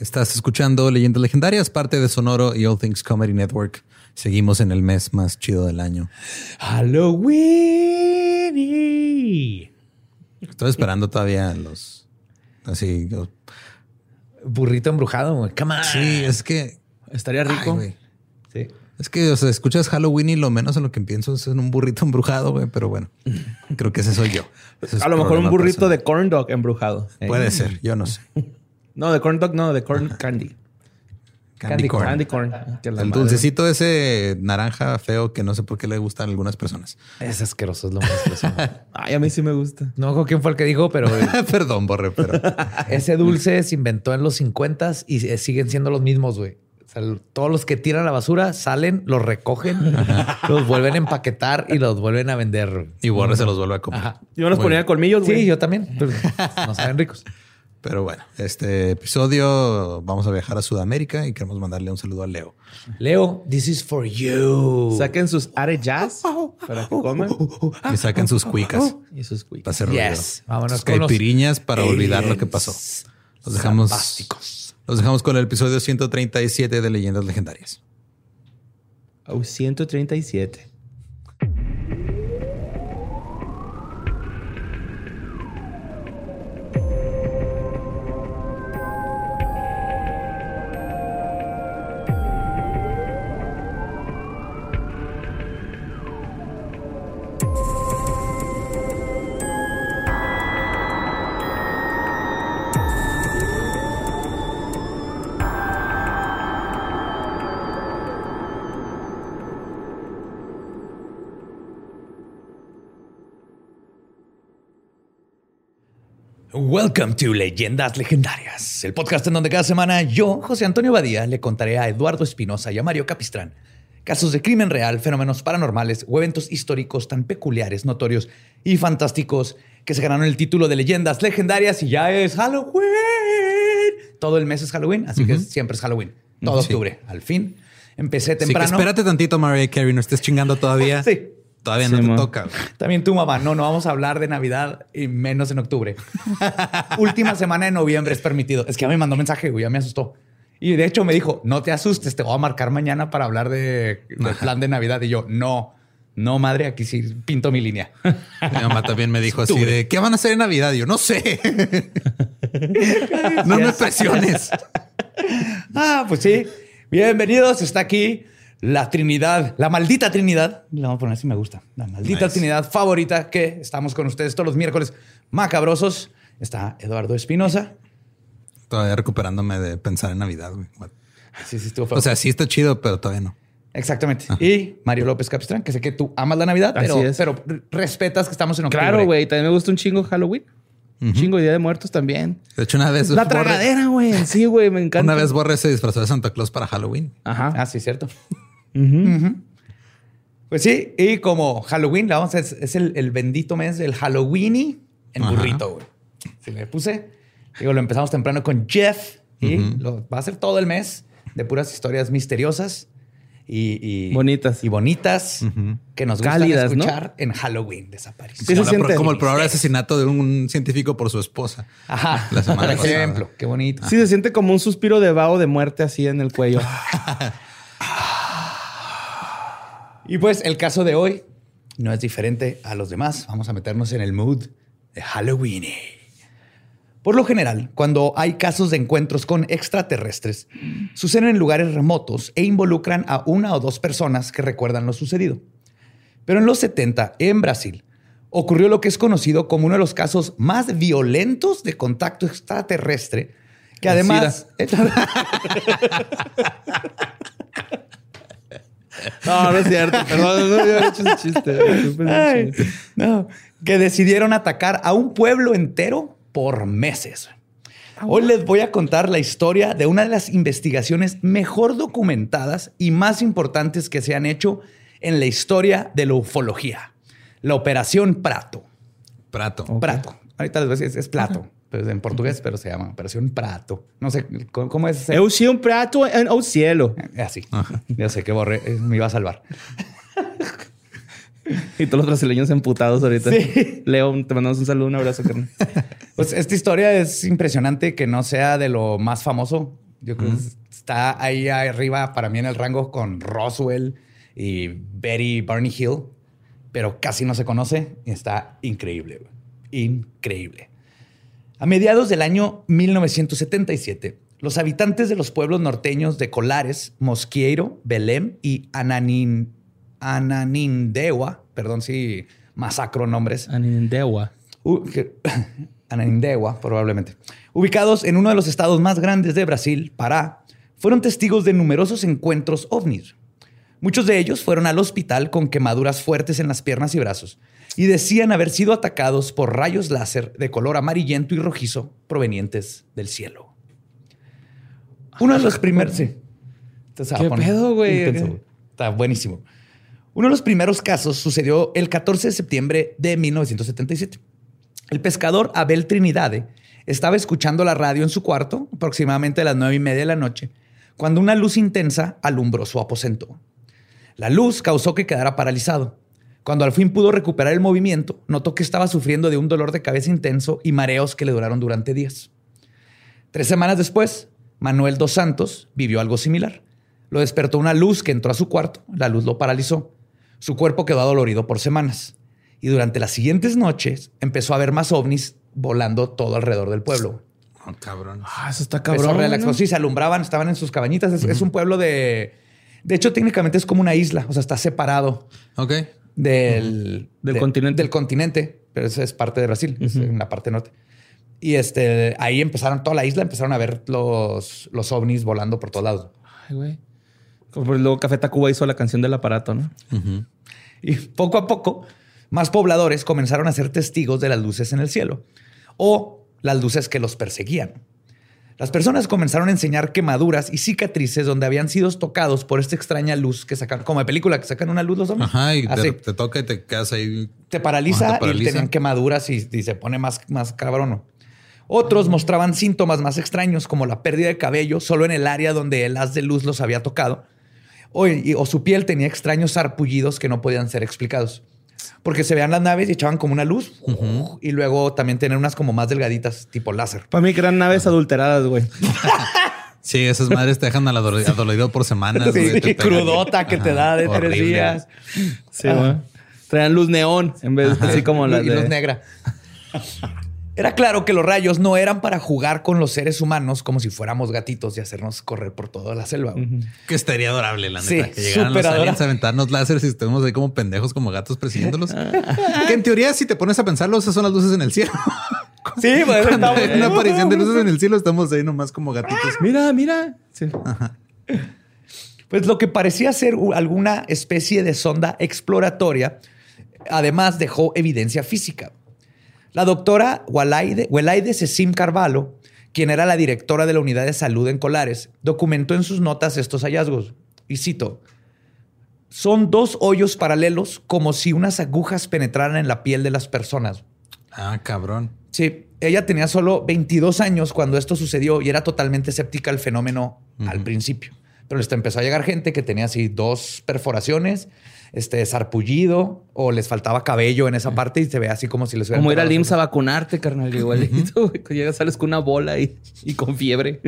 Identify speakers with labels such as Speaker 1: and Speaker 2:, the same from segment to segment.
Speaker 1: Estás escuchando Leyendas Legendarias, parte de Sonoro y All Things Comedy Network. Seguimos en el mes más chido del año.
Speaker 2: Halloween.
Speaker 1: Estoy esperando todavía los así
Speaker 2: burrito embrujado. Güey.
Speaker 1: Sí, es que
Speaker 2: estaría rico.
Speaker 1: sí. Es que, o sea, escuchas Halloween y lo menos en lo que pienso es en un burrito embrujado, güey, pero bueno, creo que ese soy yo.
Speaker 2: a lo mejor un burrito de corn dog embrujado.
Speaker 1: Puede ser, yo no sé.
Speaker 2: No, de corn dog, no, de corn candy.
Speaker 1: Candy, corn.
Speaker 2: Candy corn.
Speaker 1: El dulcecito ese naranja feo que no sé por qué le gustan a algunas personas.
Speaker 2: Es asqueroso, es lo más asqueroso. Ay, a mí sí me gusta. No con quién fue el que dijo, pero...
Speaker 1: Perdón, Borre, pero...
Speaker 2: ese dulce se inventó en los 50 y siguen siendo los mismos, güey todos los que tiran la basura salen, los recogen, los vuelven a empaquetar y los vuelven a vender.
Speaker 1: Y Borre se los vuelve a comer.
Speaker 2: Yo los ponía colmillos, Sí, yo también. no saben ricos.
Speaker 1: Pero bueno, este episodio vamos a viajar a Sudamérica y queremos mandarle un saludo a Leo.
Speaker 2: Leo, this is for you.
Speaker 3: Saquen sus arellas para que coman.
Speaker 1: Y saquen sus cuicas.
Speaker 2: Y sus cuicas.
Speaker 1: Para hacer yes. Vámonos sus caipiriñas para olvidar lo que pasó. Los dejamos. Los dejamos con el episodio 137 de Leyendas Legendarias.
Speaker 3: Oh, 137.
Speaker 2: Welcome to Leyendas Legendarias, el podcast en donde cada semana yo, José Antonio Badía, le contaré a Eduardo Espinosa y a Mario Capistrán casos de crimen real, fenómenos paranormales o eventos históricos tan peculiares, notorios y fantásticos que se ganaron el título de Leyendas Legendarias y ya es Halloween. Todo el mes es Halloween, así que siempre es Halloween. Todo octubre, al fin. Empecé temprano.
Speaker 1: espérate tantito, Maria Carey, no estés chingando todavía.
Speaker 2: sí.
Speaker 1: Todavía no te toca.
Speaker 2: También tu mamá. No, no vamos a hablar de Navidad y menos en octubre. Última semana de noviembre es permitido. Es que ya me mandó mensaje, güey, ya me asustó. Y de hecho me dijo, no te asustes, te voy a marcar mañana para hablar de, del plan de Navidad. Y yo, no, no, madre, aquí sí pinto mi línea.
Speaker 1: Mi mamá también me dijo así de, ¿qué van a hacer en Navidad? Y yo, no sé. no me presiones.
Speaker 2: ah, pues sí. Bienvenidos, está aquí la Trinidad, la maldita Trinidad, le vamos a poner si me gusta, la maldita Trinidad favorita que estamos con ustedes todos los miércoles macabrosos. Está Eduardo Espinosa.
Speaker 1: Todavía recuperándome de pensar en Navidad. Güey.
Speaker 2: Sí, sí, estuvo
Speaker 1: O sea, sí está chido, pero todavía no.
Speaker 2: Exactamente. Y Mario López Capistrán, que sé que tú amas la Navidad, pero, pero respetas que estamos en octubre.
Speaker 3: Claro, güey. También me gusta un chingo Halloween. Chingo de Día de Muertos también.
Speaker 1: De hecho, una vez.
Speaker 3: La tragadera, güey. Sí, güey, me encanta.
Speaker 1: Una vez Borre se disfrazó de Santa Claus para Halloween.
Speaker 2: Ajá. Ah, sí, cierto. Pues sí, y como Halloween, vamos, es, es el, bendito mes del Halloweeny en burrito, güey. Si me puse, digo, lo empezamos temprano con Jeff y lo, va a ser todo el mes de puras historias misteriosas y,
Speaker 3: bonitas
Speaker 2: y bonitas que nos gustan escuchar en Halloween desaparición.
Speaker 1: como, el probable asesinato de un científico por su esposa.
Speaker 2: Ajá. por ejemplo, qué bonito.
Speaker 3: Sí, se siente como un suspiro de vaho de muerte así en el cuello.
Speaker 2: y pues el caso de hoy no es diferente a los demás. Vamos a meternos en el mood de Halloween. Por lo general, cuando hay casos de encuentros con extraterrestres, suceden en lugares remotos e involucran a una o dos personas que recuerdan lo sucedido. Pero en los 70, en Brasil, ocurrió lo que es conocido como uno de los casos más violentos de contacto extraterrestre, que además...
Speaker 3: No, no es cierto. Perdón, no había hecho ese chiste.
Speaker 2: no, que decidieron atacar a un pueblo entero por meses. Hoy les voy a contar la historia de una de las investigaciones mejor documentadas y más importantes que se han hecho en la historia de la ufología. La Operación Prato.
Speaker 1: Prato.
Speaker 2: Prato. Ahorita les voy a decir, es, Plato. Pues en portugués, pero se llama Operación Prato. No sé, ¿cómo es?
Speaker 3: Eu un prato en el cielo.
Speaker 2: Así. Ya sé que borré, eh, me iba a salvar.
Speaker 3: Y todos los brasileños emputados ahorita. Sí. Leo, te mandamos un saludo, un abrazo,
Speaker 2: Pues esta historia es impresionante que no sea de lo más famoso. Yo creo que está ahí arriba para mí en el rango con Roswell y Betty Barney Hill, pero casi no se conoce y está increíble. Increíble. A mediados del año 1977, los habitantes de los pueblos norteños de Colares, Mosqueiro, Belém y Ananín Ananindewa, perdón si masacro nombres.
Speaker 3: Ananindewa.
Speaker 2: Ananindewa, probablemente. Ubicados en uno de los estados más grandes de Brasil, Pará, fueron testigos de numerosos encuentros ovnis. Muchos de ellos fueron al hospital con quemaduras fuertes en las piernas y brazos y decían haber sido atacados por rayos láser de color amarillento y rojizo provenientes del cielo. Uno de los primeros... Sí.
Speaker 3: ¿Qué pedo, güey?
Speaker 2: Está buenísimo. Uno de los primeros casos sucedió el 14 de septiembre de 1977. El pescador Abel Trinidade estaba escuchando la radio en su cuarto, aproximadamente a las nueve y media de la noche, cuando una luz intensa alumbró su aposento. La luz causó que quedara paralizado. Cuando al fin pudo recuperar el movimiento, notó que estaba sufriendo de un dolor de cabeza intenso y mareos que le duraron durante días. Tres semanas después, Manuel dos Santos vivió algo similar. Lo despertó una luz que entró a su cuarto, la luz lo paralizó su cuerpo quedó adolorido por semanas. Y durante las siguientes noches empezó a ver más ovnis volando todo alrededor del pueblo.
Speaker 1: Oh, cabrón.
Speaker 3: Ah, eso está cabrón.
Speaker 2: ¿no? Sí, se alumbraban, estaban en sus cabañitas. Es, un pueblo de. De hecho, técnicamente es como una isla. O sea, está separado.
Speaker 1: Ok.
Speaker 2: Del,
Speaker 3: del continente.
Speaker 2: Del continente. Pero eso es parte de Brasil, es en la parte norte. Y este, ahí empezaron, toda la isla empezaron a ver los, los ovnis volando por todos lados.
Speaker 3: Ay, güey. Como luego Café Tacuba hizo la canción del aparato, ¿no?
Speaker 2: Y poco a poco, más pobladores comenzaron a ser testigos de las luces en el cielo o las luces que los perseguían. Las personas comenzaron a enseñar quemaduras y cicatrices donde habían sido tocados por esta extraña luz que sacan, como de película, que sacan una luz los hombres.
Speaker 1: Ajá, y te, toca y te quedas ahí.
Speaker 2: Te paraliza, y tenían quemaduras y, se pone más, más cabrón. Otros mostraban síntomas más extraños, como la pérdida de cabello solo en el área donde el haz de luz los había tocado o, su piel tenía extraños sarpullidos que no podían ser explicados. Porque se veían las naves y echaban como una luz y luego también tener unas como más delgaditas, tipo láser.
Speaker 3: Para mí eran naves adulteradas, güey.
Speaker 1: sí, esas madres te dejan adolorido por semanas.
Speaker 2: Sí, crudota que te da de tres días.
Speaker 3: Sí, güey. Traían luz neón en vez de así como la
Speaker 2: luz negra. Era claro que los rayos no eran para jugar con los seres humanos como si fuéramos gatitos y hacernos correr por toda la selva.
Speaker 1: Que estaría adorable, la neta. que llegaran los aliens a aventarnos láseres y estemos ahí como pendejos, como gatos persiguiéndolos. que en teoría, si te pones a pensarlo, esas son las luces en el cielo.
Speaker 2: Sí, pues
Speaker 1: estamos una aparición de luces en el cielo, estamos ahí nomás como gatitos.
Speaker 3: Mira, mira.
Speaker 2: Pues lo que parecía ser alguna especie de sonda exploratoria, además dejó evidencia física. La doctora Walaide, Welaide Sesim Carvalho, quien era la directora de la unidad de salud en Colares, documentó en sus notas estos hallazgos. Y cito, son dos hoyos paralelos como si unas agujas penetraran en la piel de las personas.
Speaker 1: Ah, cabrón.
Speaker 2: Sí, ella tenía solo 22 años cuando esto sucedió y era totalmente escéptica al fenómeno al principio. Pero les empezó a llegar gente que tenía así dos perforaciones, este sarpullido o les faltaba cabello en esa parte y se ve así como si les
Speaker 3: hubiera. Como ir al IMSS a vacunarte, carnal, igualito. Llegas, sales con una bola y, y con fiebre.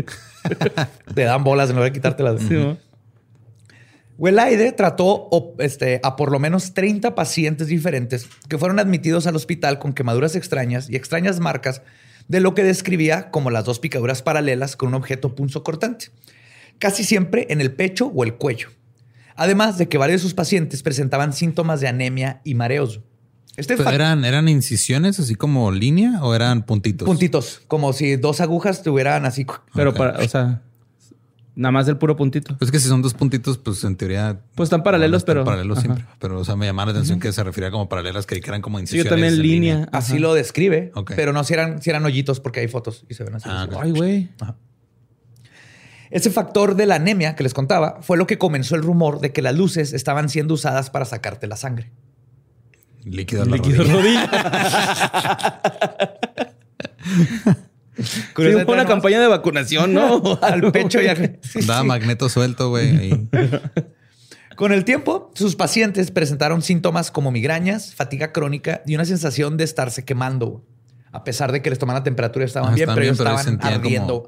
Speaker 2: Te dan bolas en lugar de quitártelas. Sí, Welaide trató este, a por lo menos 30 pacientes diferentes que fueron admitidos al hospital con quemaduras extrañas y extrañas marcas de lo que describía como las dos picaduras paralelas con un objeto punzo cortante, casi siempre en el pecho o el cuello. Además de que varios de sus pacientes presentaban síntomas de anemia y mareos.
Speaker 1: Este eran, ¿Eran incisiones así como línea o eran puntitos?
Speaker 2: Puntitos, como si dos agujas tuvieran así.
Speaker 3: Pero para, o sea, Nada más del puro puntito.
Speaker 1: Pues que si son dos puntitos, pues en teoría.
Speaker 3: Pues están paralelos, pero.
Speaker 1: Paralelos siempre. Pero, o sea, me llamaba la atención que se refería como paralelas, que eran como incisiones.
Speaker 3: Sí, yo también línea.
Speaker 2: Así lo describe. Pero no si eran, si eran hoyitos porque hay fotos y se ven así.
Speaker 3: Ah, Ay, güey.
Speaker 2: Ese factor de la anemia que les contaba fue lo que comenzó el rumor de que las luces estaban siendo usadas para sacarte la sangre.
Speaker 1: Líquido, Líquido rodilla.
Speaker 3: Sí, una campaña de vacunación, ¿no?
Speaker 2: Al pecho ya.
Speaker 1: Da magneto suelto, güey.
Speaker 2: Con el tiempo, sus pacientes presentaron síntomas como migrañas, fatiga crónica y una sensación de estarse quemando. A pesar de que les tomaban la temperatura y estaban ah, bien, pero ellos estaban ardiendo.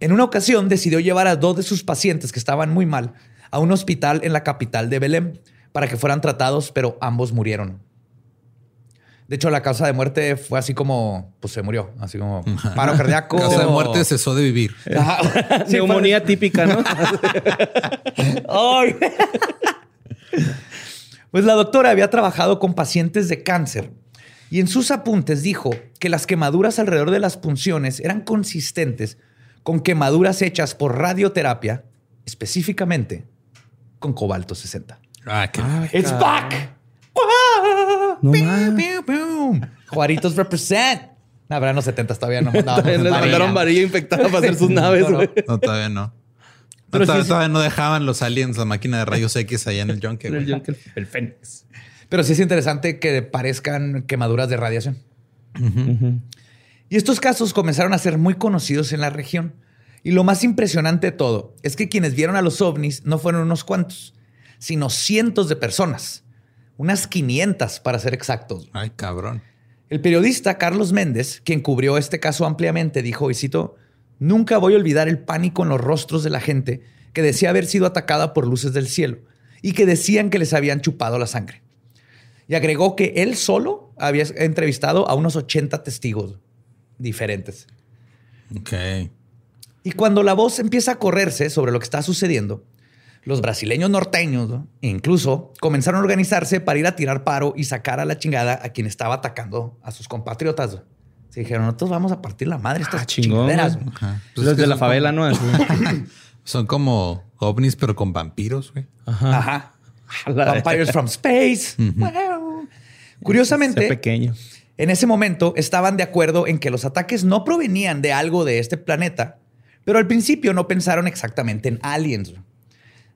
Speaker 2: En una ocasión decidió llevar a dos de sus pacientes que estaban muy mal a un hospital en la capital de Belém para que fueran tratados, pero ambos murieron. De hecho, la causa de muerte fue así como, pues se murió, así como paro cardíaco.
Speaker 1: Causa de muerte cesó de vivir.
Speaker 3: Neumonía típica, ¿no?
Speaker 2: pues la doctora había trabajado con pacientes de cáncer y en sus apuntes dijo que las quemaduras alrededor de las punciones eran consistentes con quemaduras hechas por radioterapia, específicamente con cobalto 60.
Speaker 1: Ah, qué
Speaker 2: It's back. Juaritos represent. No, pero en los 70 todavía no.
Speaker 3: les mandaron varilla infectada para hacer sus naves,
Speaker 1: güey. No, todavía no. Pero todavía, no dejaban los aliens la máquina de rayos X allá en el Junker.
Speaker 3: el Junker, el Fénix.
Speaker 2: Pero sí es interesante que parezcan quemaduras de radiación. Y estos casos comenzaron a ser muy conocidos en la región. Y lo más impresionante de todo es que quienes vieron a los ovnis no fueron unos cuantos, sino cientos de personas unas 500 para ser exactos.
Speaker 1: Ay, cabrón.
Speaker 2: El periodista Carlos Méndez, quien cubrió este caso ampliamente, dijo, y cito, nunca voy a olvidar el pánico en los rostros de la gente que decía haber sido atacada por luces del cielo y que decían que les habían chupado la sangre. Y agregó que él solo había entrevistado a unos 80 testigos diferentes.
Speaker 1: Ok.
Speaker 2: Y cuando la voz empieza a correrse sobre lo que está sucediendo, los brasileños norteños incluso comenzaron a organizarse para ir a tirar paro y sacar a la chingada a quien estaba atacando a sus compatriotas. Se dijeron, nosotros vamos a partir la madre estas ah, chingaderas.
Speaker 3: Pues los de la favela, ¿no?
Speaker 1: Son como ovnis, pero con vampiros, güey.
Speaker 2: Ajá. Vampires from space. Curiosamente,
Speaker 3: pequeño.
Speaker 2: En ese momento estaban de acuerdo en que los ataques no provenían de algo de este planeta, pero al principio no pensaron exactamente en aliens.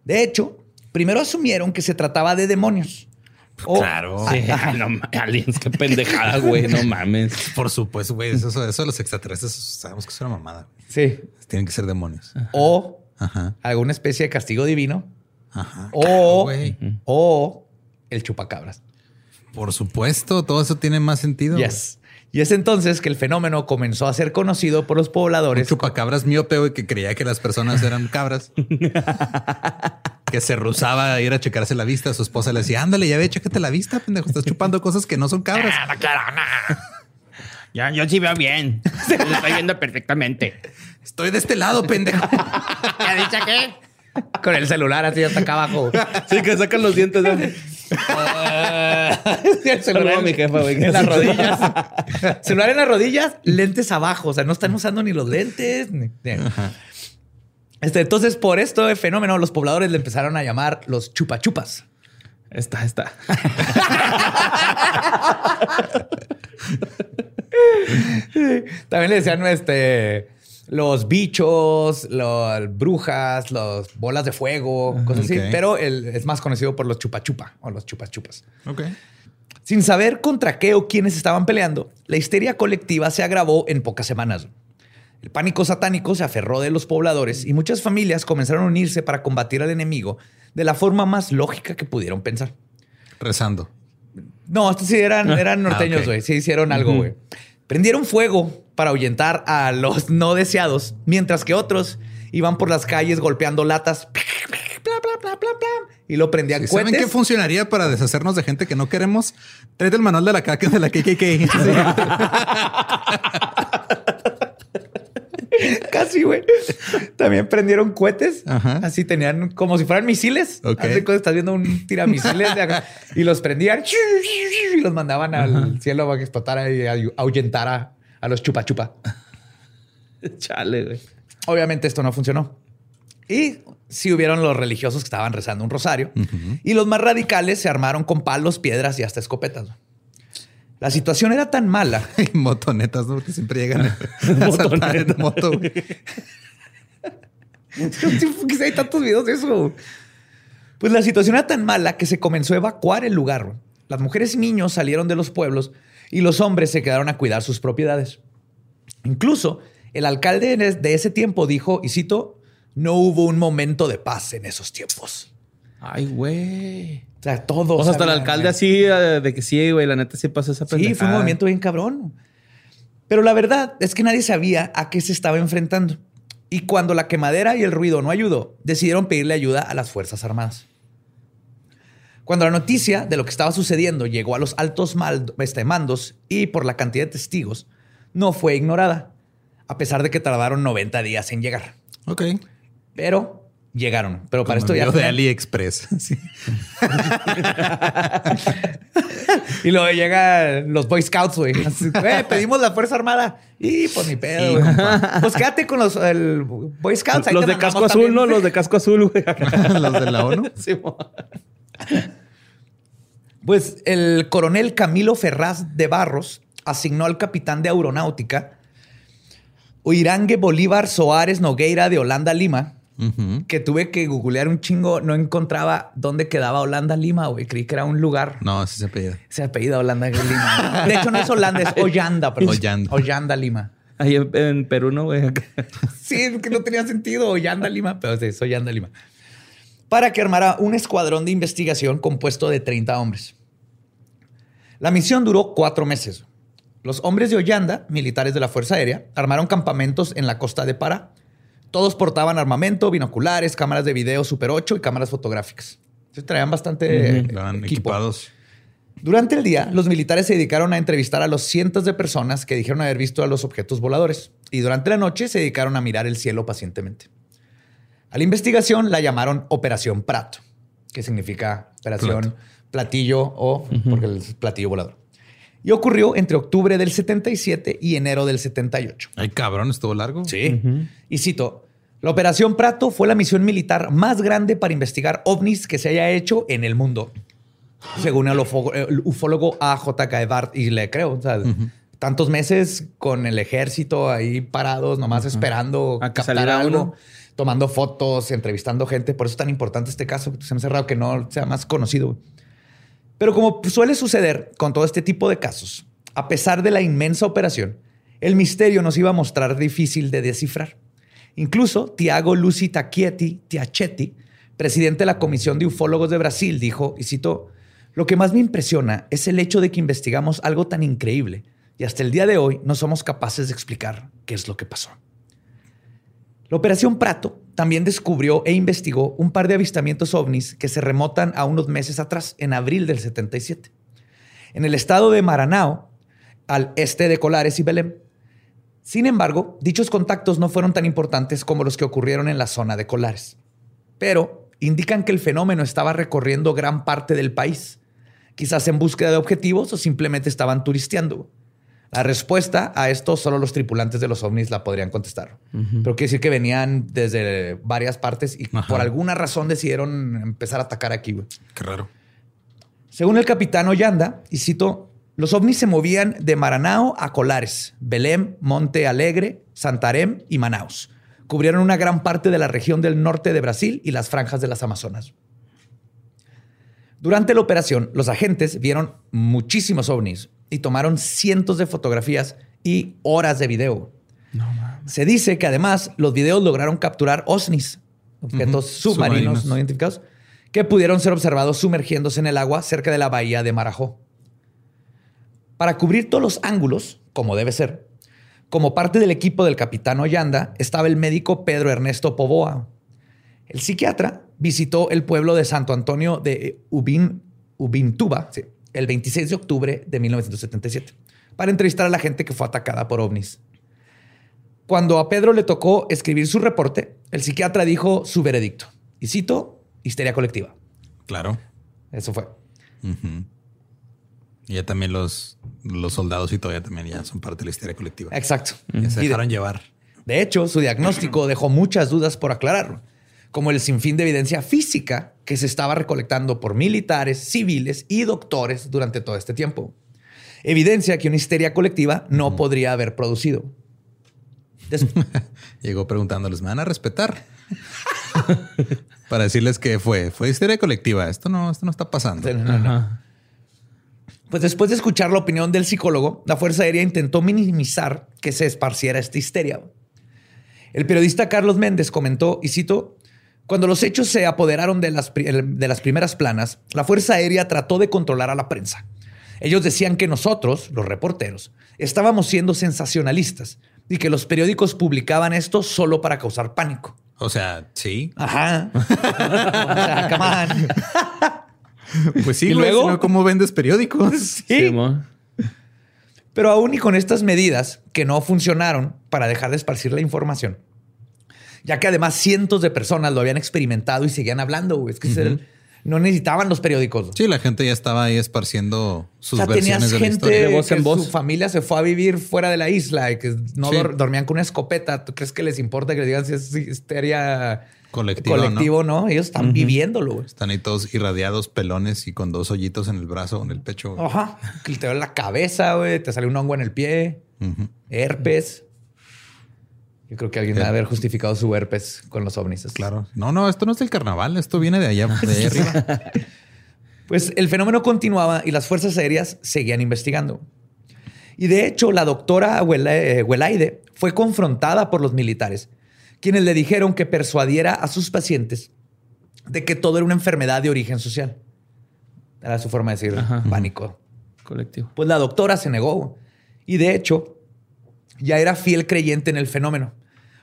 Speaker 2: De hecho, primero asumieron que se trataba de demonios.
Speaker 3: claro. Sí, no, aliens, qué pendejada, güey. No mames.
Speaker 1: Por supuesto, güey. Eso, eso, los extraterrestres sabemos que es una mamada.
Speaker 2: Sí.
Speaker 1: Tienen que ser demonios.
Speaker 2: O alguna especie de castigo divino. Ajá. O, o el chupacabras.
Speaker 1: Por supuesto, todo eso tiene más sentido.
Speaker 2: Yes. Y es entonces que el fenómeno comenzó a ser conocido por los pobladores.
Speaker 1: Un chupacabras miope, güey, que creía que las personas eran cabras. que se rusaba a ir a checarse la vista. Su esposa le decía, ándale, ya ve, chécate la vista, pendejo. Estás chupando cosas que no son cabras.
Speaker 3: Ah, claro, Ya, yo sí veo bien. Lo estoy viendo perfectamente.
Speaker 1: Estoy de este lado, pendejo.
Speaker 3: ¿Ya dicho qué?
Speaker 2: Con el celular así hasta acá abajo.
Speaker 3: Sí, que sacan los dientes.
Speaker 2: el celular en, mi jefa, güey, en las rodillas. celular en las rodillas, lentes abajo. O sea, no están usando ni los lentes. Este, entonces, por esto el fenómeno, los pobladores le empezaron a llamar los chupachupas.
Speaker 3: Está, está.
Speaker 2: También le decían este, los bichos, las brujas, los bolas de fuego, cosas así. Pero es más conocido por los chupa chupa o los chupas chupas.
Speaker 1: Ok.
Speaker 2: Sin saber contra qué o quiénes estaban peleando, la histeria colectiva se agravó en pocas semanas. El pánico satánico se aferró de los pobladores y muchas familias comenzaron a unirse para combatir al enemigo de la forma más lógica que pudieron pensar.
Speaker 1: Rezando.
Speaker 2: No, estos sí eran, eran norteños,
Speaker 1: Ah, ok.
Speaker 2: güey. Sí hicieron algo, güey. Prendieron fuego para ahuyentar a los no deseados, mientras que otros iban por las calles golpeando latas. Bla, bla, bla, bla, bla, y lo prendían
Speaker 1: Si ¿Saben qué funcionaría para deshacernos de gente que no queremos? Tráete el manual de la caca de la KKK.
Speaker 2: Casi, güey. También prendieron cohetes.
Speaker 1: Ajá.
Speaker 2: Así tenían como si fueran misiles.
Speaker 1: Ok.
Speaker 2: Así cuando estás viendo un tiramisiles de acá, y los prendían y los mandaban al cielo para que explotara y ahuyentara a los chupa chupa.
Speaker 3: Chale, güey.
Speaker 2: Obviamente esto no funcionó. Y sí hubieron los religiosos que estaban rezando un rosario y los más radicales se armaron con palos, piedras y hasta escopetas. La situación era tan mala
Speaker 1: Y motonetas, ¿no? Porque siempre llegan a saltar en moto. güey.
Speaker 2: ¿Por qué hay tantos videos de eso? Pues la situación era tan mala que se comenzó a evacuar el lugar. Las mujeres y niños salieron de los pueblos y los hombres se quedaron a cuidar sus propiedades. Incluso el alcalde de ese tiempo dijo, y cito, no hubo un momento de paz en esos tiempos.
Speaker 3: Ay, güey.
Speaker 2: O sea, todos.
Speaker 3: O sea, hasta el alcalde así eh, de que sí, güey. La neta sí pasó esa
Speaker 2: Sí, fue un
Speaker 3: pendejada.
Speaker 2: movimiento bien cabrón. Pero la verdad es que nadie sabía a qué se estaba enfrentando. Y cuando la quemadera y el ruido no ayudó, decidieron pedirle ayuda a las Fuerzas Armadas. Cuando la noticia de lo que estaba sucediendo llegó a los altos este, mandos y por la cantidad de testigos, no fue ignorada, a pesar de que tardaron 90 días en llegar.
Speaker 1: Ok.
Speaker 2: Pero llegaron. Pero para
Speaker 1: Como
Speaker 2: esto ya...
Speaker 1: de AliExpress. Sí.
Speaker 2: Y luego llegan los Boy Scouts, güey. "Güey, pedimos la Fuerza Armada. Y pues ni pedo, güey. Pues quédate con los el Boy Scouts. ahí
Speaker 3: Los de casco azul,
Speaker 2: también".
Speaker 3: ¿no? Los de casco azul, güey.
Speaker 1: Los de la ONU.
Speaker 3: Sí.
Speaker 2: Pues el coronel Camilo Ferraz de Barros asignó al capitán de aeronáutica Oirangue Bolívar Soares Nogueira de Holanda Lima, Que tuve que googlear un chingo, no encontraba dónde quedaba Holanda Lima, güey. Creí que era un lugar.
Speaker 1: No, sí se apellida.
Speaker 2: Se apellida Holanda Lima. De hecho, no es Holanda, es Ollanda, perdón.
Speaker 1: Ollanda.
Speaker 2: Ollanda Lima.
Speaker 3: Ahí en, en Perú, ¿no, güey?
Speaker 2: Sí, que no tenía sentido. Ollanda Lima, pero sí, soy Yanda Lima. Para que armara un escuadrón de investigación compuesto de 30 hombres. La misión duró cuatro meses. Los hombres de Ollanda, militares de la Fuerza Aérea, armaron campamentos en la costa de Pará. Todos portaban armamento, binoculares, cámaras de video Super 8 y cámaras fotográficas. Se traían bastante
Speaker 1: Estaban equipados.
Speaker 2: Durante el día, los militares se dedicaron a entrevistar a los cientos de personas que dijeron haber visto a los objetos voladores y durante la noche se dedicaron a mirar el cielo pacientemente. A la investigación la llamaron Operación Prato, que significa Operación
Speaker 1: Plato.
Speaker 2: Platillo o porque el platillo volador. Y ocurrió entre octubre del 77 y enero del 78.
Speaker 1: Ay, cabrón, estuvo largo.
Speaker 2: Sí. Y cito, la Operación Prato fue la misión militar más grande para investigar ovnis que se haya hecho en el mundo. Según el, ufo- el ufólogo A.J.K. Bart, y le creo, o sea, tantos meses con el ejército ahí parados, nomás esperando
Speaker 3: A que
Speaker 2: captar algo,
Speaker 3: uno.
Speaker 2: tomando fotos, entrevistando gente. Por eso es tan importante este caso. Se me hace raro que no sea más conocido. Pero como suele suceder con todo este tipo de casos, a pesar de la inmensa operación, el misterio nos iba a mostrar difícil de descifrar. Incluso Tiago Luci Tacchietti Tiachetti, presidente de la Comisión de Ufólogos de Brasil, dijo, y cito, lo que más me impresiona es el hecho de que investigamos algo tan increíble y hasta el día de hoy no somos capaces de explicar qué es lo que pasó. La Operación Prato también descubrió e investigó un par de avistamientos ovnis que se remotan a unos meses atrás, en abril del 77. En el estado de Maranao, al este de Colares y Belém. Sin embargo, dichos contactos no fueron tan importantes como los que ocurrieron en la zona de Colares. Pero indican que el fenómeno estaba recorriendo gran parte del país, quizás en búsqueda de objetivos o simplemente estaban turisteando. La respuesta a esto solo los tripulantes de los ovnis la podrían contestar. Pero quiere decir que venían desde varias partes y
Speaker 1: Ajá.
Speaker 2: por alguna razón decidieron empezar a atacar aquí. güey.
Speaker 1: Qué raro.
Speaker 2: Según el capitán Ollanda, y cito, los ovnis se movían de Maranao a Colares, Belém, Monte Alegre, Santarém y Manaus. Cubrieron una gran parte de la región del norte de Brasil y las franjas de las Amazonas. Durante la operación, los agentes vieron muchísimos ovnis y tomaron cientos de fotografías y horas de video. Se dice que además los videos lograron capturar OSNIs, objetos submarinos,
Speaker 1: Submarinos.
Speaker 2: no identificados, que pudieron ser observados sumergiéndose en el agua cerca de la bahía de Marajó. Para cubrir todos los ángulos, como debe ser, como parte del equipo del capitán Ollanda estaba el médico Pedro Ernesto Poboa. El psiquiatra visitó el pueblo de Santo Antonio de Ubin, Ubintuba sí, el 26 de octubre de 1977 para entrevistar a la gente que fue atacada por ovnis. Cuando a Pedro le tocó escribir su reporte, el psiquiatra dijo su veredicto. Y cito, histeria colectiva.
Speaker 1: Claro.
Speaker 2: Eso fue.
Speaker 1: Y ya también los, los soldados y todavía también ya son parte de la histeria colectiva.
Speaker 2: Exacto.
Speaker 1: Ya se
Speaker 2: de-
Speaker 1: dejaron llevar.
Speaker 2: De hecho, su diagnóstico dejó muchas dudas por aclarar, como el sinfín de evidencia física que se estaba recolectando por militares, civiles y doctores durante todo este tiempo. Evidencia que una histeria colectiva no podría haber producido. Des-
Speaker 1: Llegó preguntándoles, ¿me van a respetar? Para decirles que fue, fue histeria colectiva. Esto no, esto no está pasando.
Speaker 2: No, no, no. Pues después de escuchar la opinión del psicólogo, la Fuerza Aérea intentó minimizar que se esparciera esta histeria. El periodista Carlos Méndez comentó, y cito, cuando los hechos se apoderaron de las, de las primeras planas, la Fuerza Aérea trató de controlar a la prensa. Ellos decían que nosotros, los reporteros, estábamos siendo sensacionalistas y que los periódicos publicaban esto solo para causar pánico.
Speaker 1: O sea, sí.
Speaker 2: Ajá. o sea, come on.
Speaker 1: Pues sí,
Speaker 2: ¿Y luego?
Speaker 1: ¿cómo vendes periódicos?
Speaker 2: Sí.
Speaker 3: Sí.
Speaker 2: Pero aún y con estas medidas que no funcionaron para dejar de esparcir la información, ya que además cientos de personas lo habían experimentado y seguían hablando, güey. Es que el- no necesitaban los periódicos.
Speaker 1: Sí, la gente ya estaba ahí esparciendo sus
Speaker 2: o sea, tenías
Speaker 1: versiones de la
Speaker 2: gente
Speaker 1: historia.
Speaker 3: De voz
Speaker 2: que
Speaker 3: en voz.
Speaker 2: su familia se fue a vivir fuera de la isla y que no
Speaker 1: Sí.
Speaker 2: dor- dormían con una escopeta. ¿Tú crees que les importa que les digan si es histeria
Speaker 1: Colectivo,
Speaker 2: colectivo no? Ellos están viviéndolo. güey.
Speaker 1: Están ahí todos irradiados, pelones y con dos hoyitos en el brazo o en el pecho. güey.
Speaker 2: Ajá. Que te duele la cabeza, güey. Te sale un hongo en el pie. Herpes. Yo creo que alguien debe haber justificado su herpes con los ovnis.
Speaker 1: Claro. No, no, esto no es del carnaval. Esto viene de allá, de allá arriba.
Speaker 2: Pues el fenómeno continuaba y las fuerzas aéreas seguían investigando. Y de hecho, la doctora eh, Huelaide fue confrontada por los militares, quienes le dijeron que persuadiera a sus pacientes de que todo era una enfermedad de origen social. Era su forma de decir
Speaker 3: Ajá.
Speaker 2: pánico.
Speaker 3: Colectivo.
Speaker 2: Pues la doctora se negó. Y de hecho, ya era fiel creyente en el fenómeno.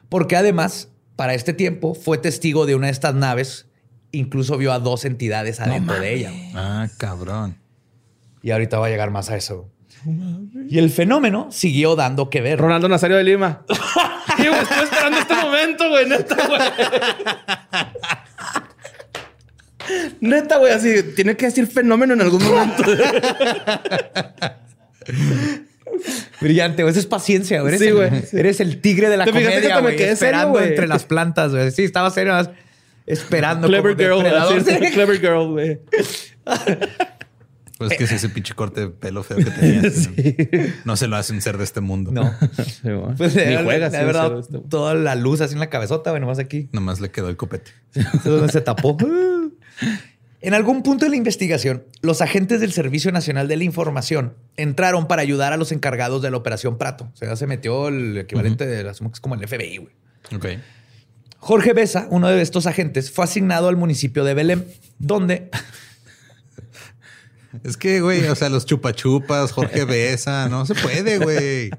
Speaker 2: Porque además, para este tiempo, fue testigo de una de estas naves. Incluso vio a dos entidades adentro de ella.
Speaker 1: Ah, cabrón.
Speaker 2: Y ahorita va a llegar más a eso. Y el fenómeno siguió dando que ver.
Speaker 3: Ronaldo Nazario de Lima. Güey, estoy esperando este momento, güey. Neta, güey. Neta, güey, así. Tiene que decir fenómeno en algún momento.
Speaker 2: Brillante, güey. Eso es paciencia, güey. Eres,
Speaker 3: Sí,
Speaker 2: el,
Speaker 3: güey.
Speaker 2: eres el tigre de la
Speaker 3: ¿Te que
Speaker 2: comedia,
Speaker 3: hasta me
Speaker 2: güey.
Speaker 3: serio,
Speaker 2: Esperando
Speaker 3: güey?
Speaker 2: entre las plantas, güey. Sí, estaba serio. más Esperando.
Speaker 3: Clever girl. así, Clever girl, güey.
Speaker 1: Pues es que es ese pinche corte de pelo feo que tenías. No se lo hacen ser de este mundo.
Speaker 2: No.
Speaker 3: Sí.
Speaker 2: Pues
Speaker 3: Ni juegas. sí,
Speaker 2: verdad,
Speaker 3: este-
Speaker 2: toda la luz así en la cabezota, güey, nomás aquí.
Speaker 1: Nomás le quedó el copete.
Speaker 2: Es donde se tapó. En algún punto de la investigación, los agentes del Servicio Nacional de la Información entraron para ayudar a los encargados de la Operación Prato. O sea, se metió el equivalente de, asumo que es como el FBI, güey.
Speaker 1: Ok.
Speaker 2: Jorge Besa, uno de estos agentes, fue asignado al municipio de Belém, donde
Speaker 1: Es que, güey, o sea, los chupachupas, Jorge Besa, no se puede, güey.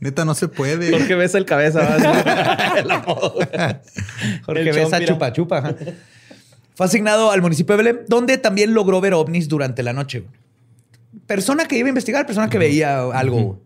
Speaker 1: Neta, no se puede.
Speaker 3: Jorge besa el cabeza. ¿verdad? El apodo, güey.
Speaker 2: Jorge
Speaker 3: El
Speaker 2: Besa
Speaker 3: chompira.
Speaker 2: chupa. Fue asignado al municipio de Belém, donde también logró ver ovnis durante la noche. Persona que iba a investigar, persona que veía algo.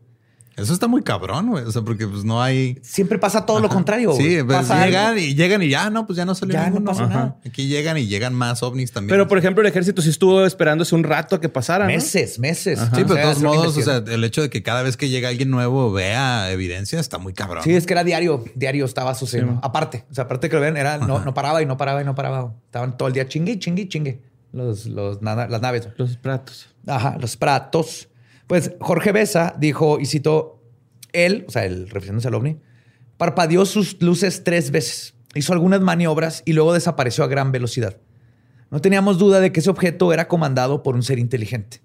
Speaker 1: Eso está muy cabrón, güey. O sea, porque pues no hay.
Speaker 2: Siempre pasa todo lo contrario.
Speaker 1: Sí, pues,
Speaker 2: Pasa
Speaker 1: llegan
Speaker 2: algo.
Speaker 1: y llegan y ya, no, pues ya no salió
Speaker 2: Ya no
Speaker 1: ninguno.
Speaker 2: pasó nada.
Speaker 1: Aquí llegan y llegan más ovnis también.
Speaker 3: Pero, por ejemplo, el ejército sí estuvo esperándose un rato a que pasara, ¿no?
Speaker 2: Meses, meses.
Speaker 1: Sí, pero de todos modos, o sea, el hecho de que cada vez que llega alguien nuevo vea evidencia está muy cabrón.
Speaker 2: Sí, es que era diario, diario estaba sucediendo.
Speaker 3: Sí,
Speaker 2: aparte, o sea, aparte que lo ven, era no, no paraba y no paraba y no paraba. Estaban todo el día chingue, chingue, chingue. los, los las naves.
Speaker 3: Los platos.
Speaker 2: Ajá, los pratos. Pues Jorge Besa dijo, y citó, él, o sea, el refiriéndose al ovni, parpadeó sus luces tres veces, hizo algunas maniobras y luego desapareció a gran velocidad. No teníamos duda de que ese objeto era comandado por un ser inteligente.